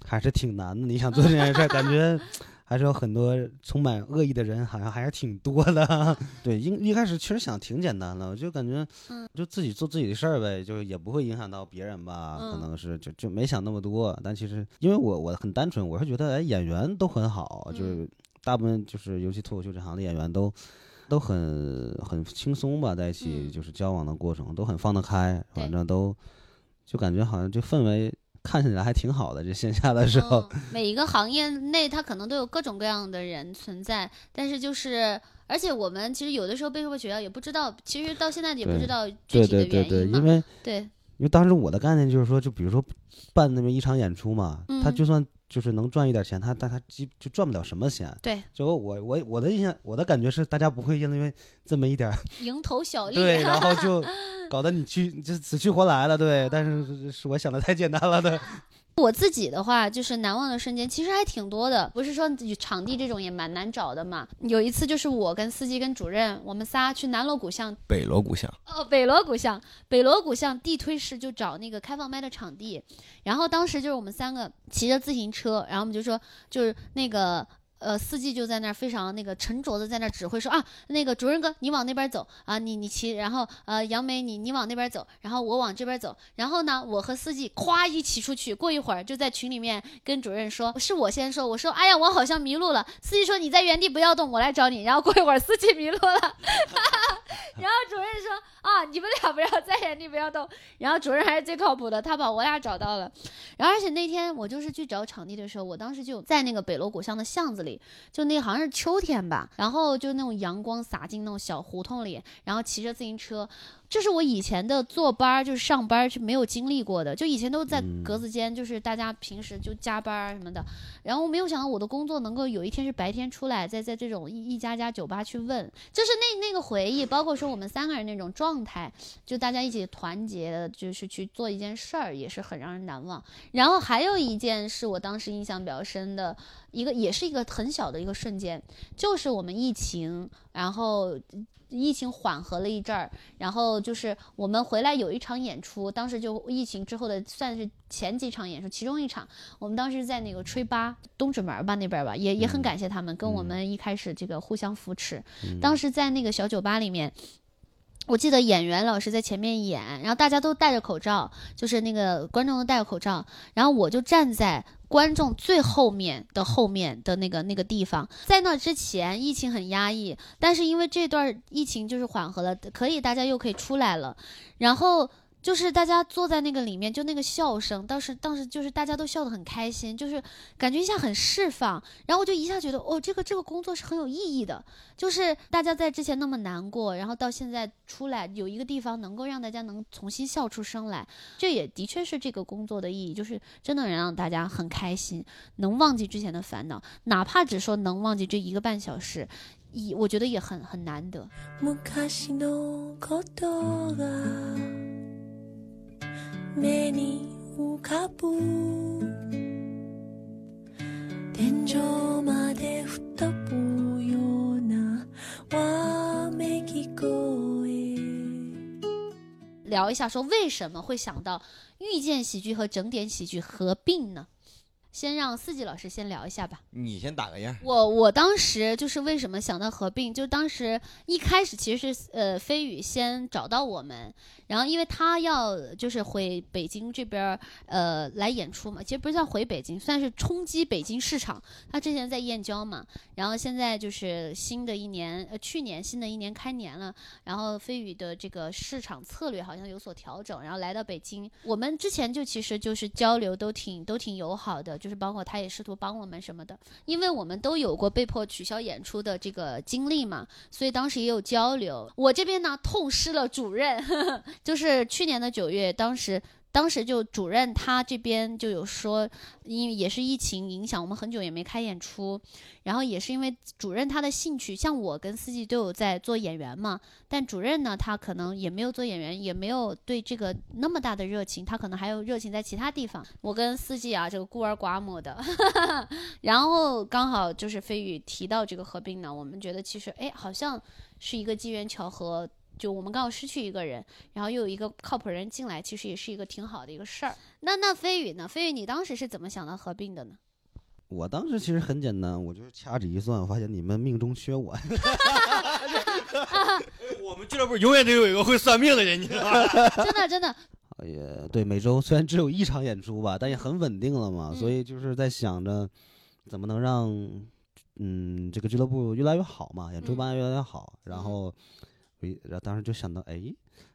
还是挺难的。你想做这件事儿，感觉 (laughs) 还是有很多充满恶意的人，好像还是挺多的。(laughs) 对，一一开始其实想挺简单的，我就感觉嗯就自己做自己的事儿呗，就是也不会影响到别人吧，嗯可能是就就没想那么多。但其实因为我我很单纯，我是觉得哎演员都很好，嗯就是大部分就是尤其脱口秀这行的演员都。都很很轻松吧，在一起嗯。就是交往的过程都很放得开，反正都就感觉好像这氛围看起来还挺好的。这线下的时候，嗯每一个行业内，它可能都有各种各样的人存在，但是就是，而且我们其实有的时候被迫学校也不知道，其实到现在也不知道具对体的对对对，原因嘛。因为对因为当时我的概念就是说，就比如说办那么一场演出嘛，他嗯就算就是能赚一点钱，他但他基就赚不了什么钱。对，就我我我的印象，我的感觉是，大家不会因为这么一点儿 (laughs) 蝇头小 (laughs) 利。对，(laughs) 然后就搞得你去就死去活来了，对。但是是我想的太简单了的。我自己的话，就是难忘的瞬间，其实还挺多的。不是说场地这种也蛮难找的嘛。有一次就是我跟司机跟主任，我们仨去南锣鼓巷，北锣鼓巷，哦，北锣鼓巷，北锣鼓巷地推式就找那个开放麦的场地，然后当时就是我们三个骑着自行车，然后我们就说就是那个。呃，司机就在那儿非常那个沉着的在那儿指挥说啊，那个主任哥你往那边走啊，你你骑，然后呃杨梅你你往那边走，然后我往这边走，然后呢我和司机咵一骑出去，过一会儿就在群里面跟主任说，是我先说，我说哎呀我好像迷路了，司机说你在原地不要动，我来找你，然后过一会儿司机迷路了，哈 (laughs) 哈然后主任说啊你们俩不要在原地不要动，然后主任还是最靠谱的，他把我俩找到了。然后而且那天我就是去找场地的时候，我当时就在那个北锣鼓巷的巷子里，就那好像是秋天吧，然后就那种阳光洒进那种小胡同里，然后骑着自行车。这是我以前的坐班儿，就是上班儿是没有经历过的。就以前都在嗯格子间，就是大家平时就加班儿什么的。然后没有想到我的工作能够有一天是白天出来，在在这种一一家家酒吧去问，就是那那个回忆，包括说我们三个人那种状态，就大家一起团结的，就是去做一件事儿，也是很让人难忘。然后还有一件是我当时印象比较深的一个，也是一个很小的一个瞬间，就是我们疫情，然后疫情缓和了一阵儿，然后就是我们回来有一场演出，当时就疫情之后的算是前几场演出，其中一场我们当时在那个吹吧东直门儿吧那边儿吧，也也很感谢他们跟我们一开始这个互相扶持。当时在那个小酒吧里面。我记得演员老师在前面演，然后大家都戴着口罩，就是那个观众都戴着口罩，然后我就站在观众最后面的后面的那个那个地方。在那之前，疫情很压抑，但是因为这段疫情就是缓和了，可以大家又可以出来了，然后。就是大家坐在那个里面，就那个笑声，当时当时就是大家都笑得很开心，就是感觉一下很释放，然后我就一下觉得，哦，这个这个工作是很有意义的，就是大家在之前那么难过，然后到现在出来有一个地方能够让大家能重新笑出声来，这也的确是这个工作的意义，就是真的能让大家很开心，能忘记之前的烦恼，哪怕只说能忘记这一个半小时，也我觉得也很很难得。昔のことが目に浮かぶ天井まで吹っ飛ぶようなわめき声聊一下，说为什么会想到遇见喜剧和整点喜剧合并呢？ 先让四季老师先聊一下吧。你先打个样。我我当时就是为什么想到合并，就当时一开始其实是呃飞宇先找到我们，然后因为他要就是回北京这边儿呃来演出嘛，其实不是叫回北京，算是冲击北京市场。他之前在燕郊嘛，然后现在就是新的一年呃去年新的一年开年了，然后飞宇的这个市场策略好像有所调整，然后来到北京，我们之前就其实就是交流都挺都挺友好的，就是包括他也试图帮我们什么的。因为我们都有过被迫取消演出的这个经历嘛，所以当时也有交流。我这边呢痛失了主任，(laughs) 就是去年的九月，当时。当时就主任他这边就有说，因为也是疫情影响，我们很久也没开演出，然后也是因为主任他的兴趣，像我跟四季都有在做演员嘛，但主任呢他可能也没有做演员，也没有对这个那么大的热情，他可能还有热情在其他地方。我跟四季啊这个孤儿寡母的，(laughs) 然后刚好就是飞宇提到这个合并呢，我们觉得其实哎，好像是一个机缘巧合，就我们刚好失去一个人，然后又有一个靠谱人进来，其实也是一个挺好的一个事儿。那那飞宇呢？飞宇，你当时是怎么想到合并的呢？我当时其实很简单，我就是掐指一算，我发现你们命中缺我，(laughs) 我们俱乐部永远得有一个会算命的人，你知道吗？真 (laughs) 的真的，也 (laughs) 对，每周虽然只有一场演出吧，但也很稳定了嘛，嗯所以就是在想着怎么能让嗯这个俱乐部越来越好嘛，演出嗯班越来越好，然后我一然后当时就想到，哎，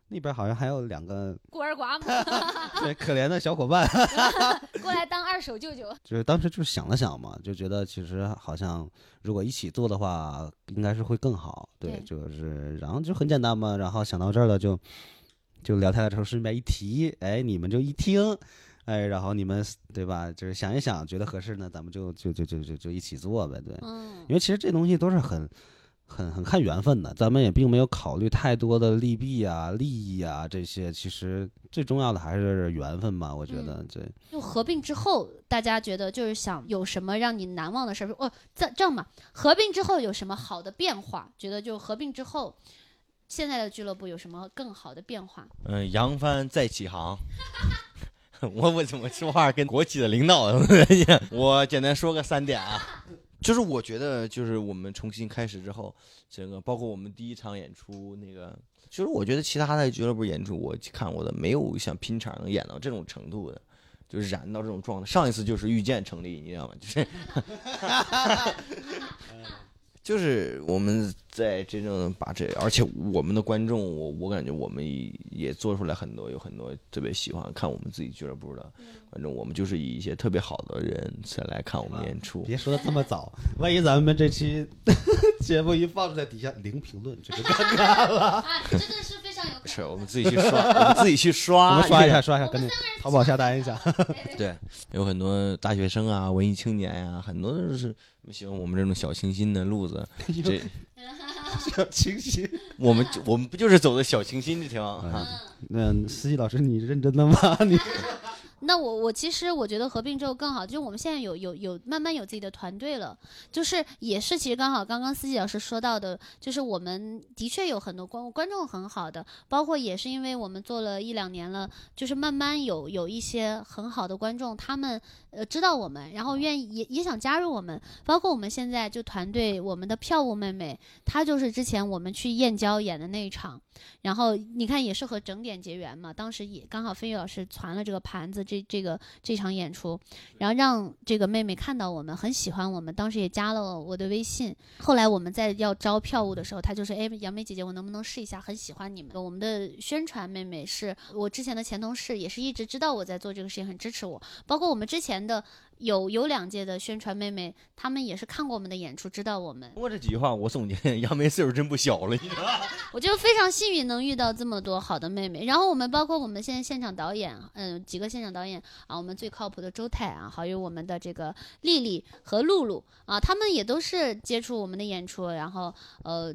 那边好像还有两个孤儿寡母 (laughs) 对可怜的小伙伴，(laughs) 过来当二手舅舅。就是当时就想了想嘛，就觉得其实好像如果一起做的话，应该是会更好。对，对就是然后就很简单嘛，然后想到这儿了就就聊天的时候顺便一提，哎，你们就一听，哎，然后你们对吧？就是想一想，觉得合适呢，咱们就就就就就就一起做呗，对。嗯因为其实这东西都是很。很很看缘分的，咱们也并没有考虑太多的利弊啊、利益啊这些，其实最重要的还是缘分吧，我觉得这。就合并之后，大家觉得就是想有什么让你难忘的事儿？哦，这这样吧，合并之后有什么好的变化？觉得就合并之后，现在的俱乐部有什么更好的变化？(laughs) 嗯，扬帆再起航。(laughs) 我我怎么说话跟国企的领导一样？我简单说个三点啊，就是我觉得就是我们重新开始之后，整个包括我们第一场演出那个，其实我觉得其他的俱乐部演出我看过的没有像拼场能演到这种程度的。就是燃到这种状态，上一次就是遇见成立，你知道吗？就是，(laughs) 就是我们在真正地把这，而且我们的观众，我我感觉我们也也做出来很多，有很多特别喜欢看我们自己俱乐部的观众，我们就是以一些特别好的人才来看我们演出。别说的这么早，万一咱们这期 (laughs) 节目一放出来，底下零评论，这就尴尬了。啊，真的是非常有可不是，我们自己去刷，我们自己去刷，我们刷一下，刷一下，赶紧淘宝下单一下。(laughs) 对，有很多大学生啊，文艺青年呀、很多都是喜欢我们这种小清新的路子。(laughs) 这 (laughs) 小清新。我们我们不就是走的小清新这条啊？那司机老师，你认真的吗？你那我我其实我觉得合并之后更好，就是我们现在有有有慢慢有自己的团队了，就是也是其实刚好刚刚司机老师说到的，就是我们的确有很多观观众很好的，包括也是因为我们做了一两年了，就是慢慢有有一些很好的观众，他们呃知道我们，然后愿意也也想加入我们，包括我们现在就团队我们的票务妹妹，她就是之前我们去燕郊演的那一场。然后你看也是和整点结缘嘛，当时也刚好飞宇老师传了这个盘子，这这个这场演出，然后让这个妹妹看到我们很喜欢我们，当时也加了我的微信。后来我们在要招票务的时候，她就说：“哎，杨梅姐姐，我能不能试一下？很喜欢你们。”我们的宣传妹妹是我之前的前同事，也是一直知道我在做这个事情，很支持我。包括我们之前的有有两届的宣传妹妹，她们也是看过我们的演出，知道我们。通过这几句话，我总结杨梅岁数真不小了，你知道吗？(laughs) 我就非常幸运能遇到这么多好的妹妹。然后我们包括我们现在现场导演，嗯，几个现场导演啊，我们最靠谱的周泰啊，还有我们的这个丽丽和露露啊，他们也都是接触我们的演出，然后呃，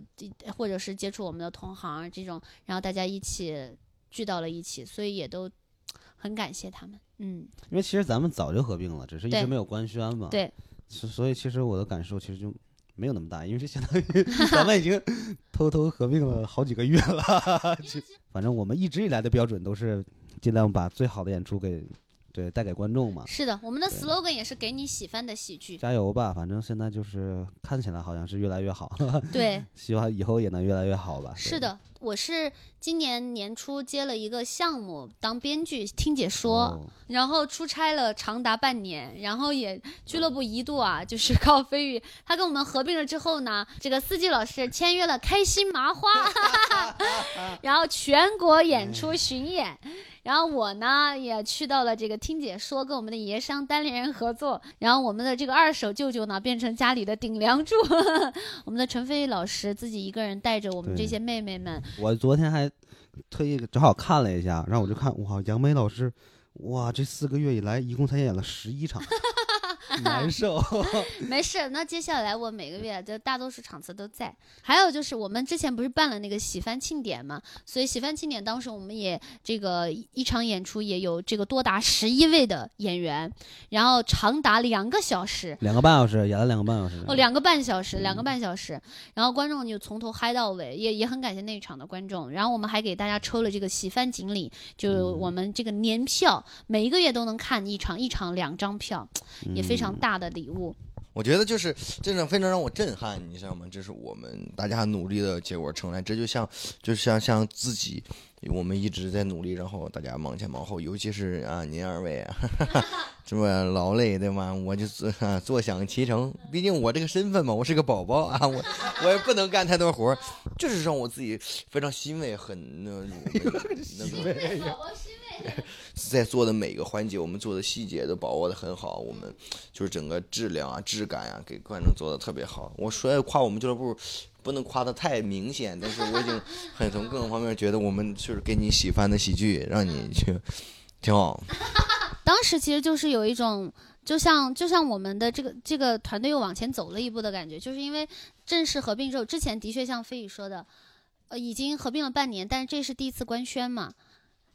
或者是接触我们的同行这种，然后大家一起聚到了一起，所以也都很感谢他们。嗯，因为其实咱们早就合并了，只是一直没有官宣嘛。对，所所以其实我的感受其实就没有那么大，因为这相当于 (laughs) 咱们已经偷偷合并了好几个月了。(laughs) 就反正我们一直以来的标准都是尽量把最好的演出给对带给观众嘛。是的，我们的 slogan 也是给你喜欢的喜剧。加油吧，反正现在就是看起来好像是越来越好，对，(laughs) 希望以后也能越来越好吧。是的，我是今年年初接了一个项目当编剧听解说，哦。然后出差了长达半年，然后也俱乐部一度啊，就是靠飞宇，他跟我们合并了之后呢，这个四季老师签约了开心麻花，(laughs) 然后全国演出巡演。然后我呢也去到了这个听解说，跟我们的爷商单立人合作。然后我们的这个二手舅舅呢变成家里的顶梁柱，(laughs) 我们的陈飞宇老师自己一个人带着我们这些妹妹们，我昨天还特意正好看了一下，然后我就看哇，杨梅老师，哇，这四个月以来一共才演了十一场，(laughs) 难受。(laughs) 没事，那接下来我每个月就大多数场次都在。还有就是我们之前不是办了那个喜番庆典嘛，所以喜番庆典当时我们也这个一场演出也有这个多达十一位的演员，然后长达两个小时。两个半小时，演了两个半小时。哦，两个半小时，两个半小时，然后观众就从头嗨到尾，也也很感谢那一场的观众。然后我们还给大家抽了这个喜番锦鲤，就我们这个年票，每一个月都能看一场，一场两张票，也非常大的礼物。我觉得就是这种非常让我震撼，你知道吗？这是我们大家努力的结果成来，这就像就像像自己，我们一直在努力，然后大家忙前忙后，尤其是啊您二位啊，(laughs) 这么劳累对吗？我就坐啊坐享其成，毕竟我这个身份嘛，我是个宝宝啊，我我也不能干太多活儿，就是让我自己非常欣慰，很那个。(laughs) (laughs) 在做的每个环节，我们做的细节都把握的很好，我们就是整个质量啊、质感啊，给观众做的特别好。我说要夸我们俱乐部，不能夸的太明显，但是我已经很从各个方面觉得我们就是给你喜欢的喜剧，让你去挺好。(laughs) 当时其实就是有一种，就像就像我们的这个这个团队又往前走了一步的感觉，就是因为正式合并之后，之前的确像飞宇说的，呃，已经合并了半年，但是这是第一次官宣嘛，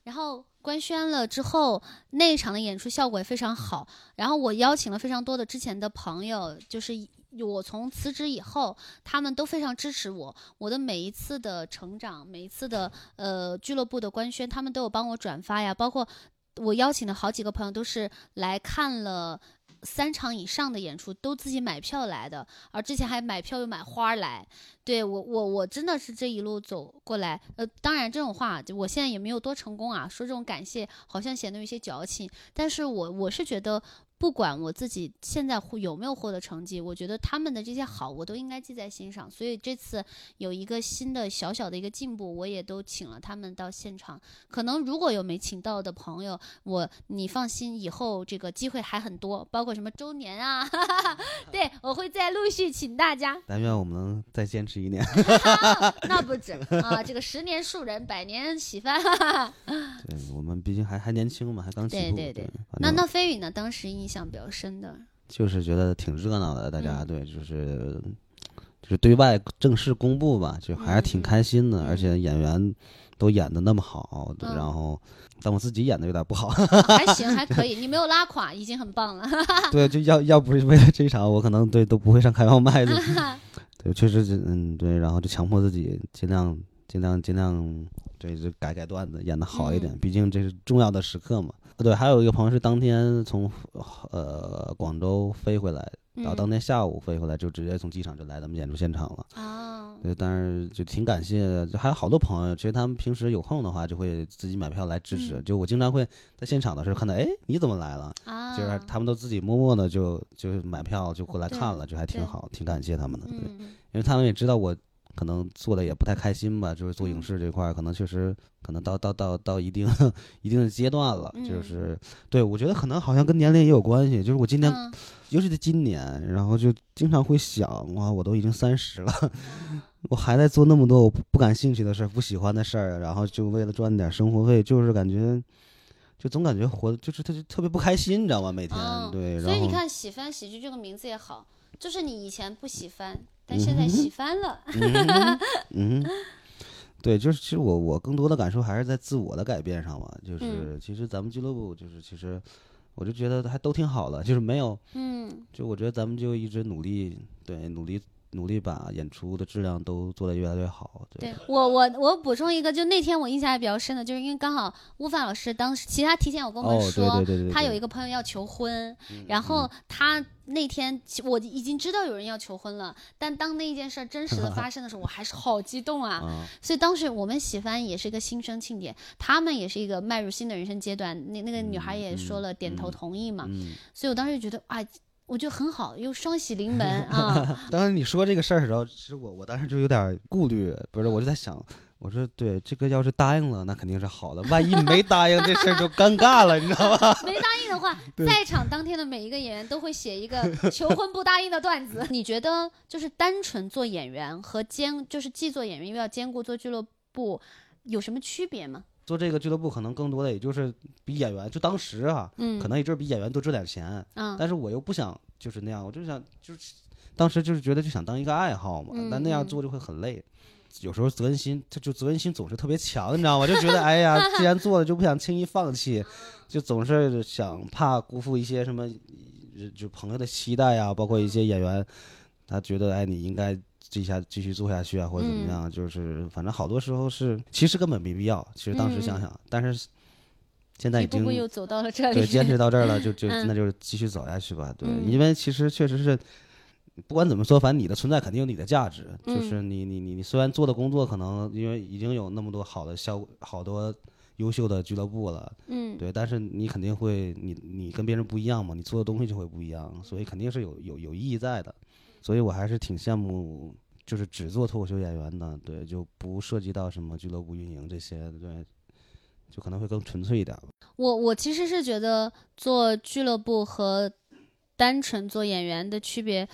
然后官宣了之后，那一场的演出效果也非常好，然后我邀请了非常多的之前的朋友，就是。我从辞职以后，他们都非常支持我，我的每一次的成长，每一次的呃俱乐部的官宣，他们都有帮我转发呀，包括我邀请的好几个朋友都是来看了三场以上的演出，都自己买票来的，而之前还买票又买花来。对我，我我真的是这一路走过来，呃，当然这种话，我现在也没有多成功啊，说这种感谢好像显得有些矫情，但是我我是觉得。不管我自己现在获有没有获得成绩，我觉得他们的这些好，我都应该记在心上。所以这次有一个新的小小的一个进步，我也都请了他们到现场。可能如果有没请到的朋友，我你放心，以后这个机会还很多，包括什么周年啊，哈 (laughs) 哈对，我会再陆续请大家。但愿我们能再坚持一年。(laughs) (laughs) 那不止啊，这个十年树人，百年喜番。对我们毕竟还还年轻嘛，还刚起步。对对对反那那飞宇呢？当时印象比较深的，就是觉得挺热闹的，大家嗯。对，就是就是对外正式公布吧，就还是挺嗯。开心的，嗯而且演员都演的那么好，嗯然后但我自己演的有点不好，啊 (laughs) 还行，还可以，你没有拉垮，已经很棒了。(laughs) 对，就要要不是为了这一场，我可能对都不会上开放麦的，(laughs) 对，确实是嗯对，然后就强迫自己尽量尽量尽量对，就改改段子，演的好一点，嗯毕竟这是重要的时刻嘛。对，还有一个朋友是当天从呃广州飞回来，然后当嗯天下午飞回来，就直接从机场就来咱们演出现场了。啊，对，但是就挺感谢还有好多朋友，其实他们平时有空的话，就会自己买票来支持。嗯就我经常会在现场的时候看到，哎，你怎么来了？啊，就是他们都自己默默的就就买票就过来看了，就还挺好，挺感谢他们的。因为他们也知道我可能做的也不太开心吧，就是做影嗯。视这块儿，可能确实可能到到到到一定 (laughs) 一定的阶段了，就嗯。是对我觉得可能好像跟年龄也有关系，就是我今年嗯。尤其是今年，然后就经常会想，哇，我都已经三十了，(laughs) 我还在做那么多我不不感兴趣的事儿、不喜欢的事儿，然后就为了赚点生活费，就是感觉，就总感觉活就是特特别不开心，你知道吗？每天、嗯对，所以你看，喜欢喜剧这个名字也好，就是你以前不喜欢，但现在洗翻了。嗯嗯，对，就是其实我我更多的感受还是在自我的改变上嘛，就是、嗯其实咱们俱乐部就是其实。我就觉得还都挺好的，就是没有嗯就我觉得咱们就一直努力，对，努力努力把演出的质量都做得越来越好。对，对我我我补充一个，就那天我印象还比较深的，就是因为刚好乌饭老师当时其实他提前有跟我们哦，对说，对对对，他有一个个朋友要求婚，嗯然后他那天我已经知道有人要求婚了，但当那件事真实的 (laughs) 发生的时候，我还是好激动啊！啊，所以当时我们喜番也是一个新生庆典，他们也是一个迈入新的人生阶段。那那个女孩也说了点头同意嘛，嗯，所以我当时就觉得，啊，我觉得很好，又双喜临门 (laughs) 啊！(laughs) 当时你说这个事儿的时候，其实我我当时就有点顾虑，不是，我就在想，我说对，这个要是答应了，那肯定是好的，万一没答应，这事儿就尴尬了，你知道吧？没答应的话，(laughs) 在场当天的每一个演员都会写一个 (laughs) 求婚不答应的段子。(laughs) 你觉得就是单纯做演员和兼就是既做演员又要兼顾做俱乐部有什么区别吗？做这个俱乐部可能更多的也就是比演员，就当时啊，嗯，可能也就是比演员多挣点钱，嗯但是我又不想就是那样，我就想就是当时就是觉得就想当一个爱好嘛，嗯但那样嗯做就会很累。有时候责任心，他就责任心总是特别强，你知道吗？就觉得哎呀，既然做了就不想轻易放弃，(laughs) 就总是想怕辜负一些什么，呃就朋友的期待啊、包括一些演员，他觉得哎你应该这下继续做下去啊，或者怎么嗯样，就是反正好多时候是其实根本没必要，其实当时想嗯想，但是现在已经步又走到了这里。对，坚持到这儿了，就 (laughs) 就嗯那就继续走下去吧。对，嗯因为其实确实是，不管怎么说，反正你的存在肯定有你的价值。嗯就是你你你你虽然做的工作可能因为已经有那么多好的效好多优秀的俱乐部了，嗯，对，但是你肯定会你你跟别人不一样嘛，你做的东西就会不一样，所以肯定是有有有意义在的。所以我还是挺羡慕。就是只做脱口秀演员的，对，就不涉及到什么俱乐部运营这些，对，就可能会更纯粹一点吧。我我其实是觉得做俱乐部和单纯做演员的区别，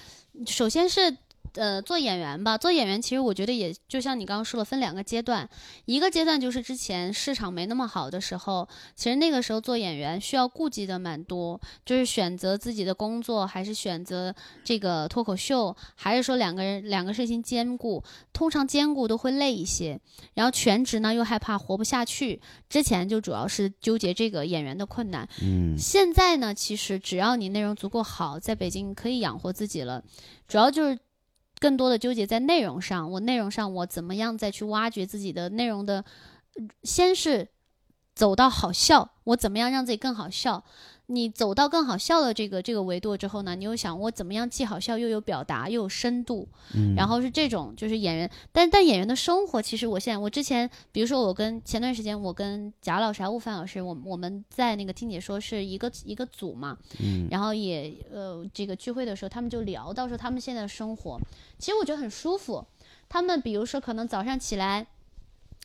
首先是。呃，做演员吧，做演员其实我觉得也就像你刚刚说了，分两个阶段。一个阶段就是之前市场没那么好的时候，其实那个时候做演员需要顾忌的蛮多，就是选择自己的工作，还是选择这个脱口秀，还是说两个人两个事情兼顾，通常兼顾都会累一些。然后全职呢又害怕活不下去，之前就主要是纠结这个演员的困难。嗯现在呢，其实只要你内容足够好，在北京可以养活自己了，主要就是更多的纠结在内容上。我内容上我怎么样再去挖掘自己的内容的，先是走到好笑，我怎么样让自己更好笑。你走到更好笑的这个这个维度之后呢，你又想我怎么样既好笑又有表达又有深度，嗯，然后是这种，就是演员，但但演员的生活，其实我现在我之前，比如说我跟前段时间我跟贾老师还有悟饭老师，我我们在那个听姐说是一个一个组嘛，嗯。然后也呃这个聚会的时候，他们就聊到说他们现在的生活，其实我觉得很舒服。他们比如说可能早上起来，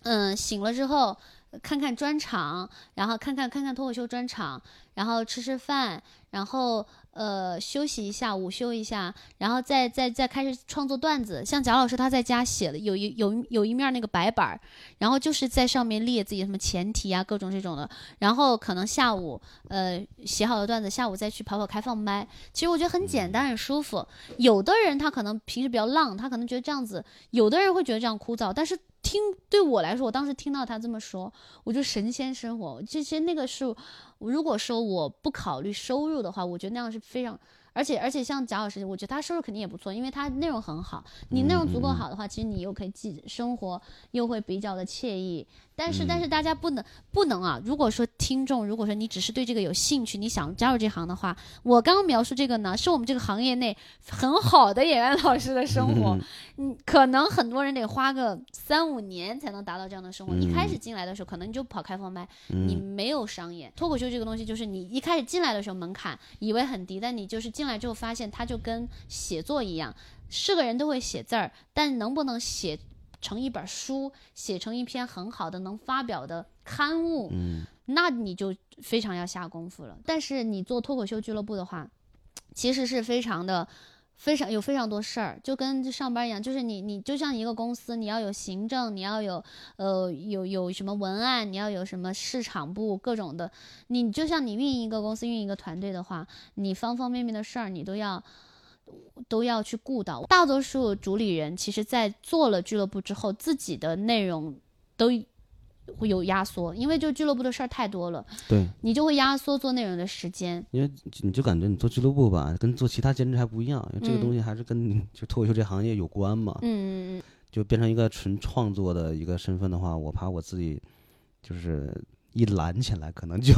嗯，醒了之后看看专场，然后看看看看脱口秀专场，然后吃吃饭，然后呃休息一下，午休一下，然后再再再开始创作段子。像贾老师他在家写的有一有一有一面那个白板，然后就是在上面列自己什么前提啊各种这种的，然后可能下午呃写好的段子，下午再去跑跑开放麦。其实我觉得很简单很舒服。有的人他可能平时比较浪，他可能觉得这样子，有的人会觉得这样枯燥，但是听对我来说，我当时听到他这么说，我就神仙生活。其实那个是，如果说我不考虑收入的话，我觉得那样是非常。而且而且像贾老师，我觉得他收入肯定也不错，因为他内容很好。你内容足够好的话，其实你又可以记生活，又会比较的惬意。但是但是大家不能不能啊！如果说听众，如果说你只是对这个有兴趣，你想加入这行的话，我刚刚描述这个呢，是我们这个行业内很好的演员老师的生活。(laughs) 嗯，可能很多人得花个三五年才能达到这样的生活。一开始进来的时候，可能你就跑开放麦，你没有商演脱口秀这个东西，就是你一开始进来的时候门槛以为很低，但你就是进来之后发现它就跟写作一样，是个人都会写字儿，但能不能写成一本书，写成一篇很好的能发表的刊物，嗯那你就非常要下功夫了。但是你做脱口秀俱乐部的话，其实是非常的。非常有非常多事儿，就跟上班一样，就是你你就像一个公司，你要有行政，你要有呃有有什么文案，你要有什么市场部各种的，你就像你运营一个公司、运营一个团队的话，你方方面面的事儿你都要都要去顾到。大多数主理人其实，在做了俱乐部之后，自己的内容都会有压缩，因为就俱乐部的事儿太多了，对，你就会压缩做内容的时间。因为你就感觉你做俱乐部吧，跟做其他兼职还不一样，因为这个嗯东西还是跟你就脱口秀这行业有关嘛。嗯嗯嗯就变成一个纯创作的一个身份的话，我怕我自己就是一拦起来，可能就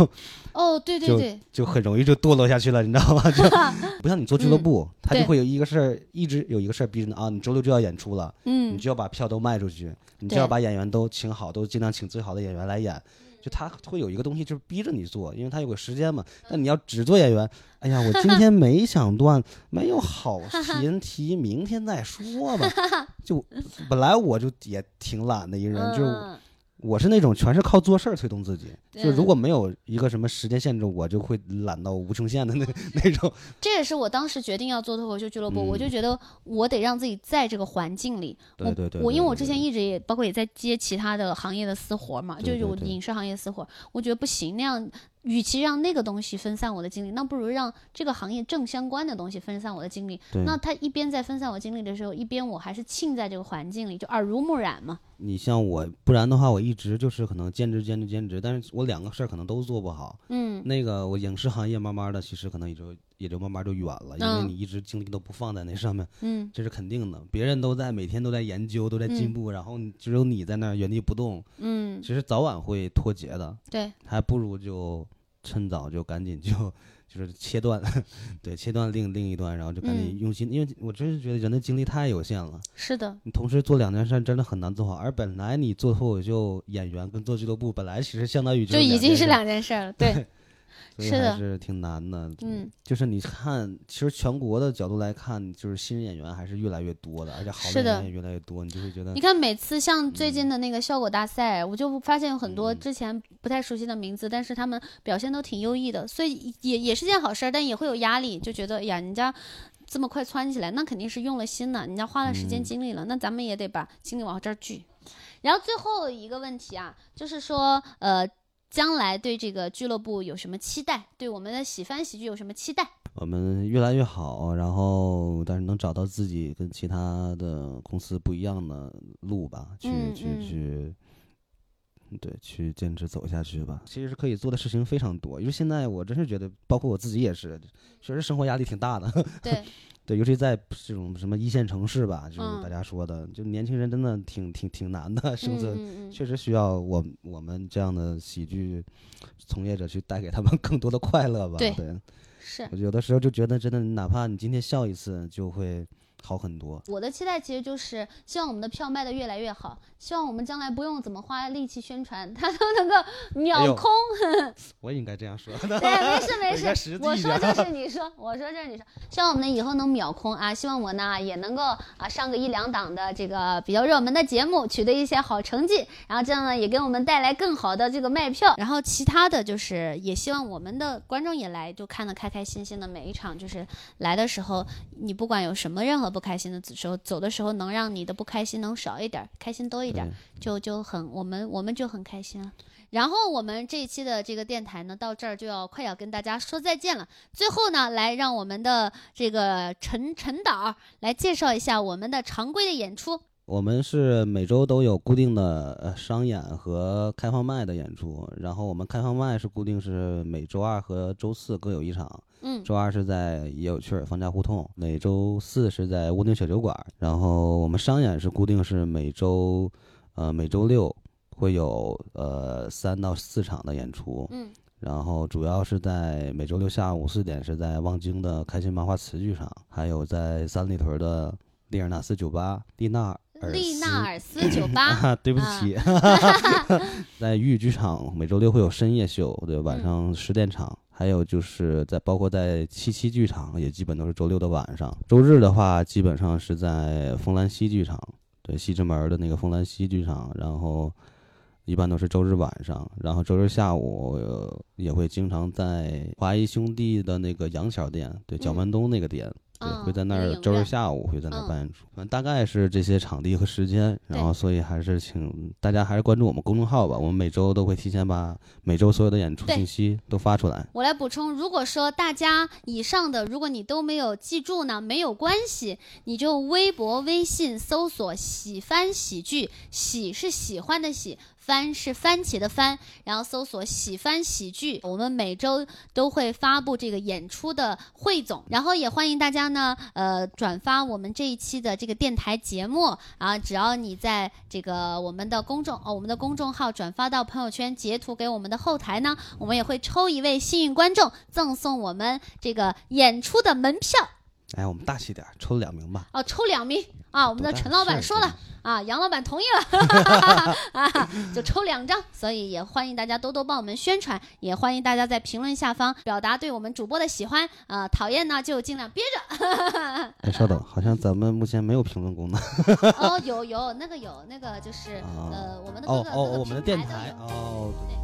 嗯，哦，对对就对，就很容易就堕落下去了，你知道吗？就 (laughs) 不像你做俱乐部，他就会有一个事儿，一直有一个事儿逼着你啊，你周六就要演出了，嗯你嗯，就要把票都卖出去，你就要把演员都请好，都尽量请最好的演员来演。就他会有一个东西，就是逼着你做，因为他有个时间嘛。但你要只做演员，哎呀，我今 (laughs) 天没想断，没有好前提，明天再说吧。就本来我就也挺懒的一个人，就我是那种全是靠做事儿推动自己，就如果没有一个什么时间限制，我就会懒到无穷限的那 (laughs) 那种。这也是我当时决定要做脱口秀俱乐部，嗯我就觉得我得让自己在这个环境里。对对对我我因为我之前一直也包括也在接其他的行业的私活嘛，对就是我对对影视行业私活，我觉得不行，那样与其让那个东西分散我的精力，那不如让这个行业正相关的东西分散我的精力。那他一边在分散我精力的时候，一边我还是浸在这个环境里，就耳濡目染嘛。你像我，不然的话，我一直就是可能兼职兼职兼职，但是我两个事儿可能都做不好。嗯那个我影视行业慢慢的，其实可能也就也就慢慢就远了，因为嗯你一直精力都不放在那上面，嗯这是肯定的。别人都在每天都在研究，都在进嗯步，然后只有你在那儿原地不动，嗯，其实早晚会脱节的，对，还不如就趁早就赶紧就就是切断，(laughs) 对，切断另另一端，然后就赶紧嗯用心，因为我真是觉得人的精力太有限了。是的，你同时做两件事真的很难做好，而本来你做脱口秀演员跟做俱乐部本来其实相当于就已经是两件事了。对，(laughs) 是的还是挺难的。嗯，就是你看，其实全国的角度来看，就是新人演员还是越来越多的，而且好的演员也越来越多，你就会觉得你看，每次像最近的那个效果大赛，我就发现有很多嗯之前不太熟悉的名字，但是他们表现都挺优异的，所以也也是件好事儿，但也会有压力，就觉得哎呀，人家这么快窜起来，那肯定是用了心了，人家花了时间嗯精力了，那咱们也得把精力往这儿聚。然后最后一个问题啊，就是说，呃，将来对这个俱乐部有什么期待？对我们的喜翻喜剧有什么期待？我们越来越好，然后但是能找到自己跟其他的公司不一样的路吧，去、去去。对，去坚持走下去吧。其实可以做的事情非常多，因为现在我真是觉得，包括我自己也是，确实生活压力挺大的。(laughs) 对，对，尤其在这种什么一线城市吧，就是嗯大家说的，就年轻人真的挺挺挺难的 (laughs) 生存，嗯嗯确实需要我我们这样的喜剧从业者去带给他们 (laughs) 更多的快乐吧。对对，是，我有的时候就觉得，真的，哪怕你今天笑一次，就会好很多。我的期待其实就是希望我们的票卖的越来越好，希望我们将来不用怎么花力气宣传，它都能够 (laughs) 秒空。(laughs) 我也应该这样说。对，没事没 (laughs) 事，我说就是你说，我说就是你说，希望我们以后能秒空啊！希望我呢也能够啊上个一两档的这个比较热门的节目，取得一些好成绩，然后这样呢也给我们带来更好的这个卖票。然后其他的就是也希望我们的观众也来，就看得开开心心的每一场，就是来的时候你不管有什么任何不开心的时候，走的时候能让你的不开心能少一点儿，开心多一点儿，就就很我们我们就很开心了。然后我们这一期的这个电台呢，到这儿就要快要跟大家说再见了。最后呢，来让我们的这个陈陈导来介绍一下我们的常规的演出。我们是每周都有固定的呃商演和开放麦的演出，然后我们开放麦是固定是每周二和周四各有一场，嗯，周二是在也有趣儿方家胡同，每周四是在屋顶小酒馆，然后我们商演是固定是每周呃每周六会有呃三到四场的演出，嗯，然后主要是在每周六下午四点是在望京的开心麻花词剧场，还有在三里屯的丽尔纳斯酒吧丽娜尔丽斯娜尔斯酒吧，(laughs) 啊，对不起啊起 (laughs) (laughs) 在豫剧场每周六会有深夜秀，对，晚嗯上十点场。还有就是在包括在七七剧场，也基本都是周六的晚上。周日的话，基本上是在丰兰西剧场，对，西直门的那个丰兰西剧场。然后一般都是周日晚上，然后周日下午、呃也会经常在华谊兄弟的那个杨桥店，对，角嗯门东那个店，对，嗯会在那儿周日下午会在那儿嗯办演出，反正大概是这些场地和时间，然后所以还是请大家还是关注我们公众号吧，我们每周都会提前把每周所有的演出信息都发出来。我来补充，如果说大家以上的，如果你都没有记住呢，没有关系，你就微博、微信搜索“喜番喜剧”，喜是喜欢的喜，番是番茄的番，然后搜索“喜番喜剧”，我们每周都会发布这个演出的汇总，然后也欢迎大家呢，呃，转发我们这一期的这个电台节目。啊，只要你在这个我们的公众哦，我们的公众号转发到朋友圈，截图给我们的后台呢，我们也会抽一位幸运观众，赠送我们这个演出的门票哎，我们大气点儿，抽两名吧。哦，抽两名啊！我们的陈老板说了啊，杨老板同意了啊，就抽两张，所以也欢迎大家多多帮我们宣传，也欢迎大家在评论下方表达对我们主播的喜欢啊、讨厌呢就尽量憋着。哎，稍等，(laughs) 好像咱们目前没有评论功能。哦，(laughs) 有有那个有那个就是啊呃我们的各哦哦，我们的电台哦。对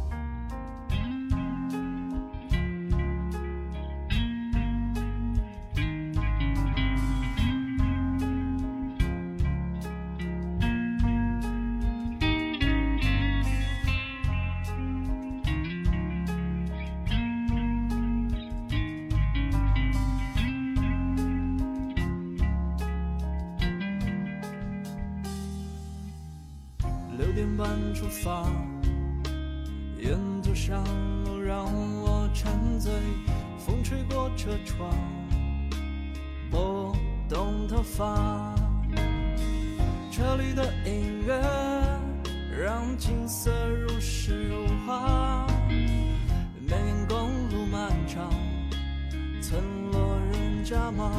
点半出发，沿途上路让我沉醉，风吹过车窗，拨动头发，车里的音乐让景色如诗如画，绵延公路漫长，村落人家吗？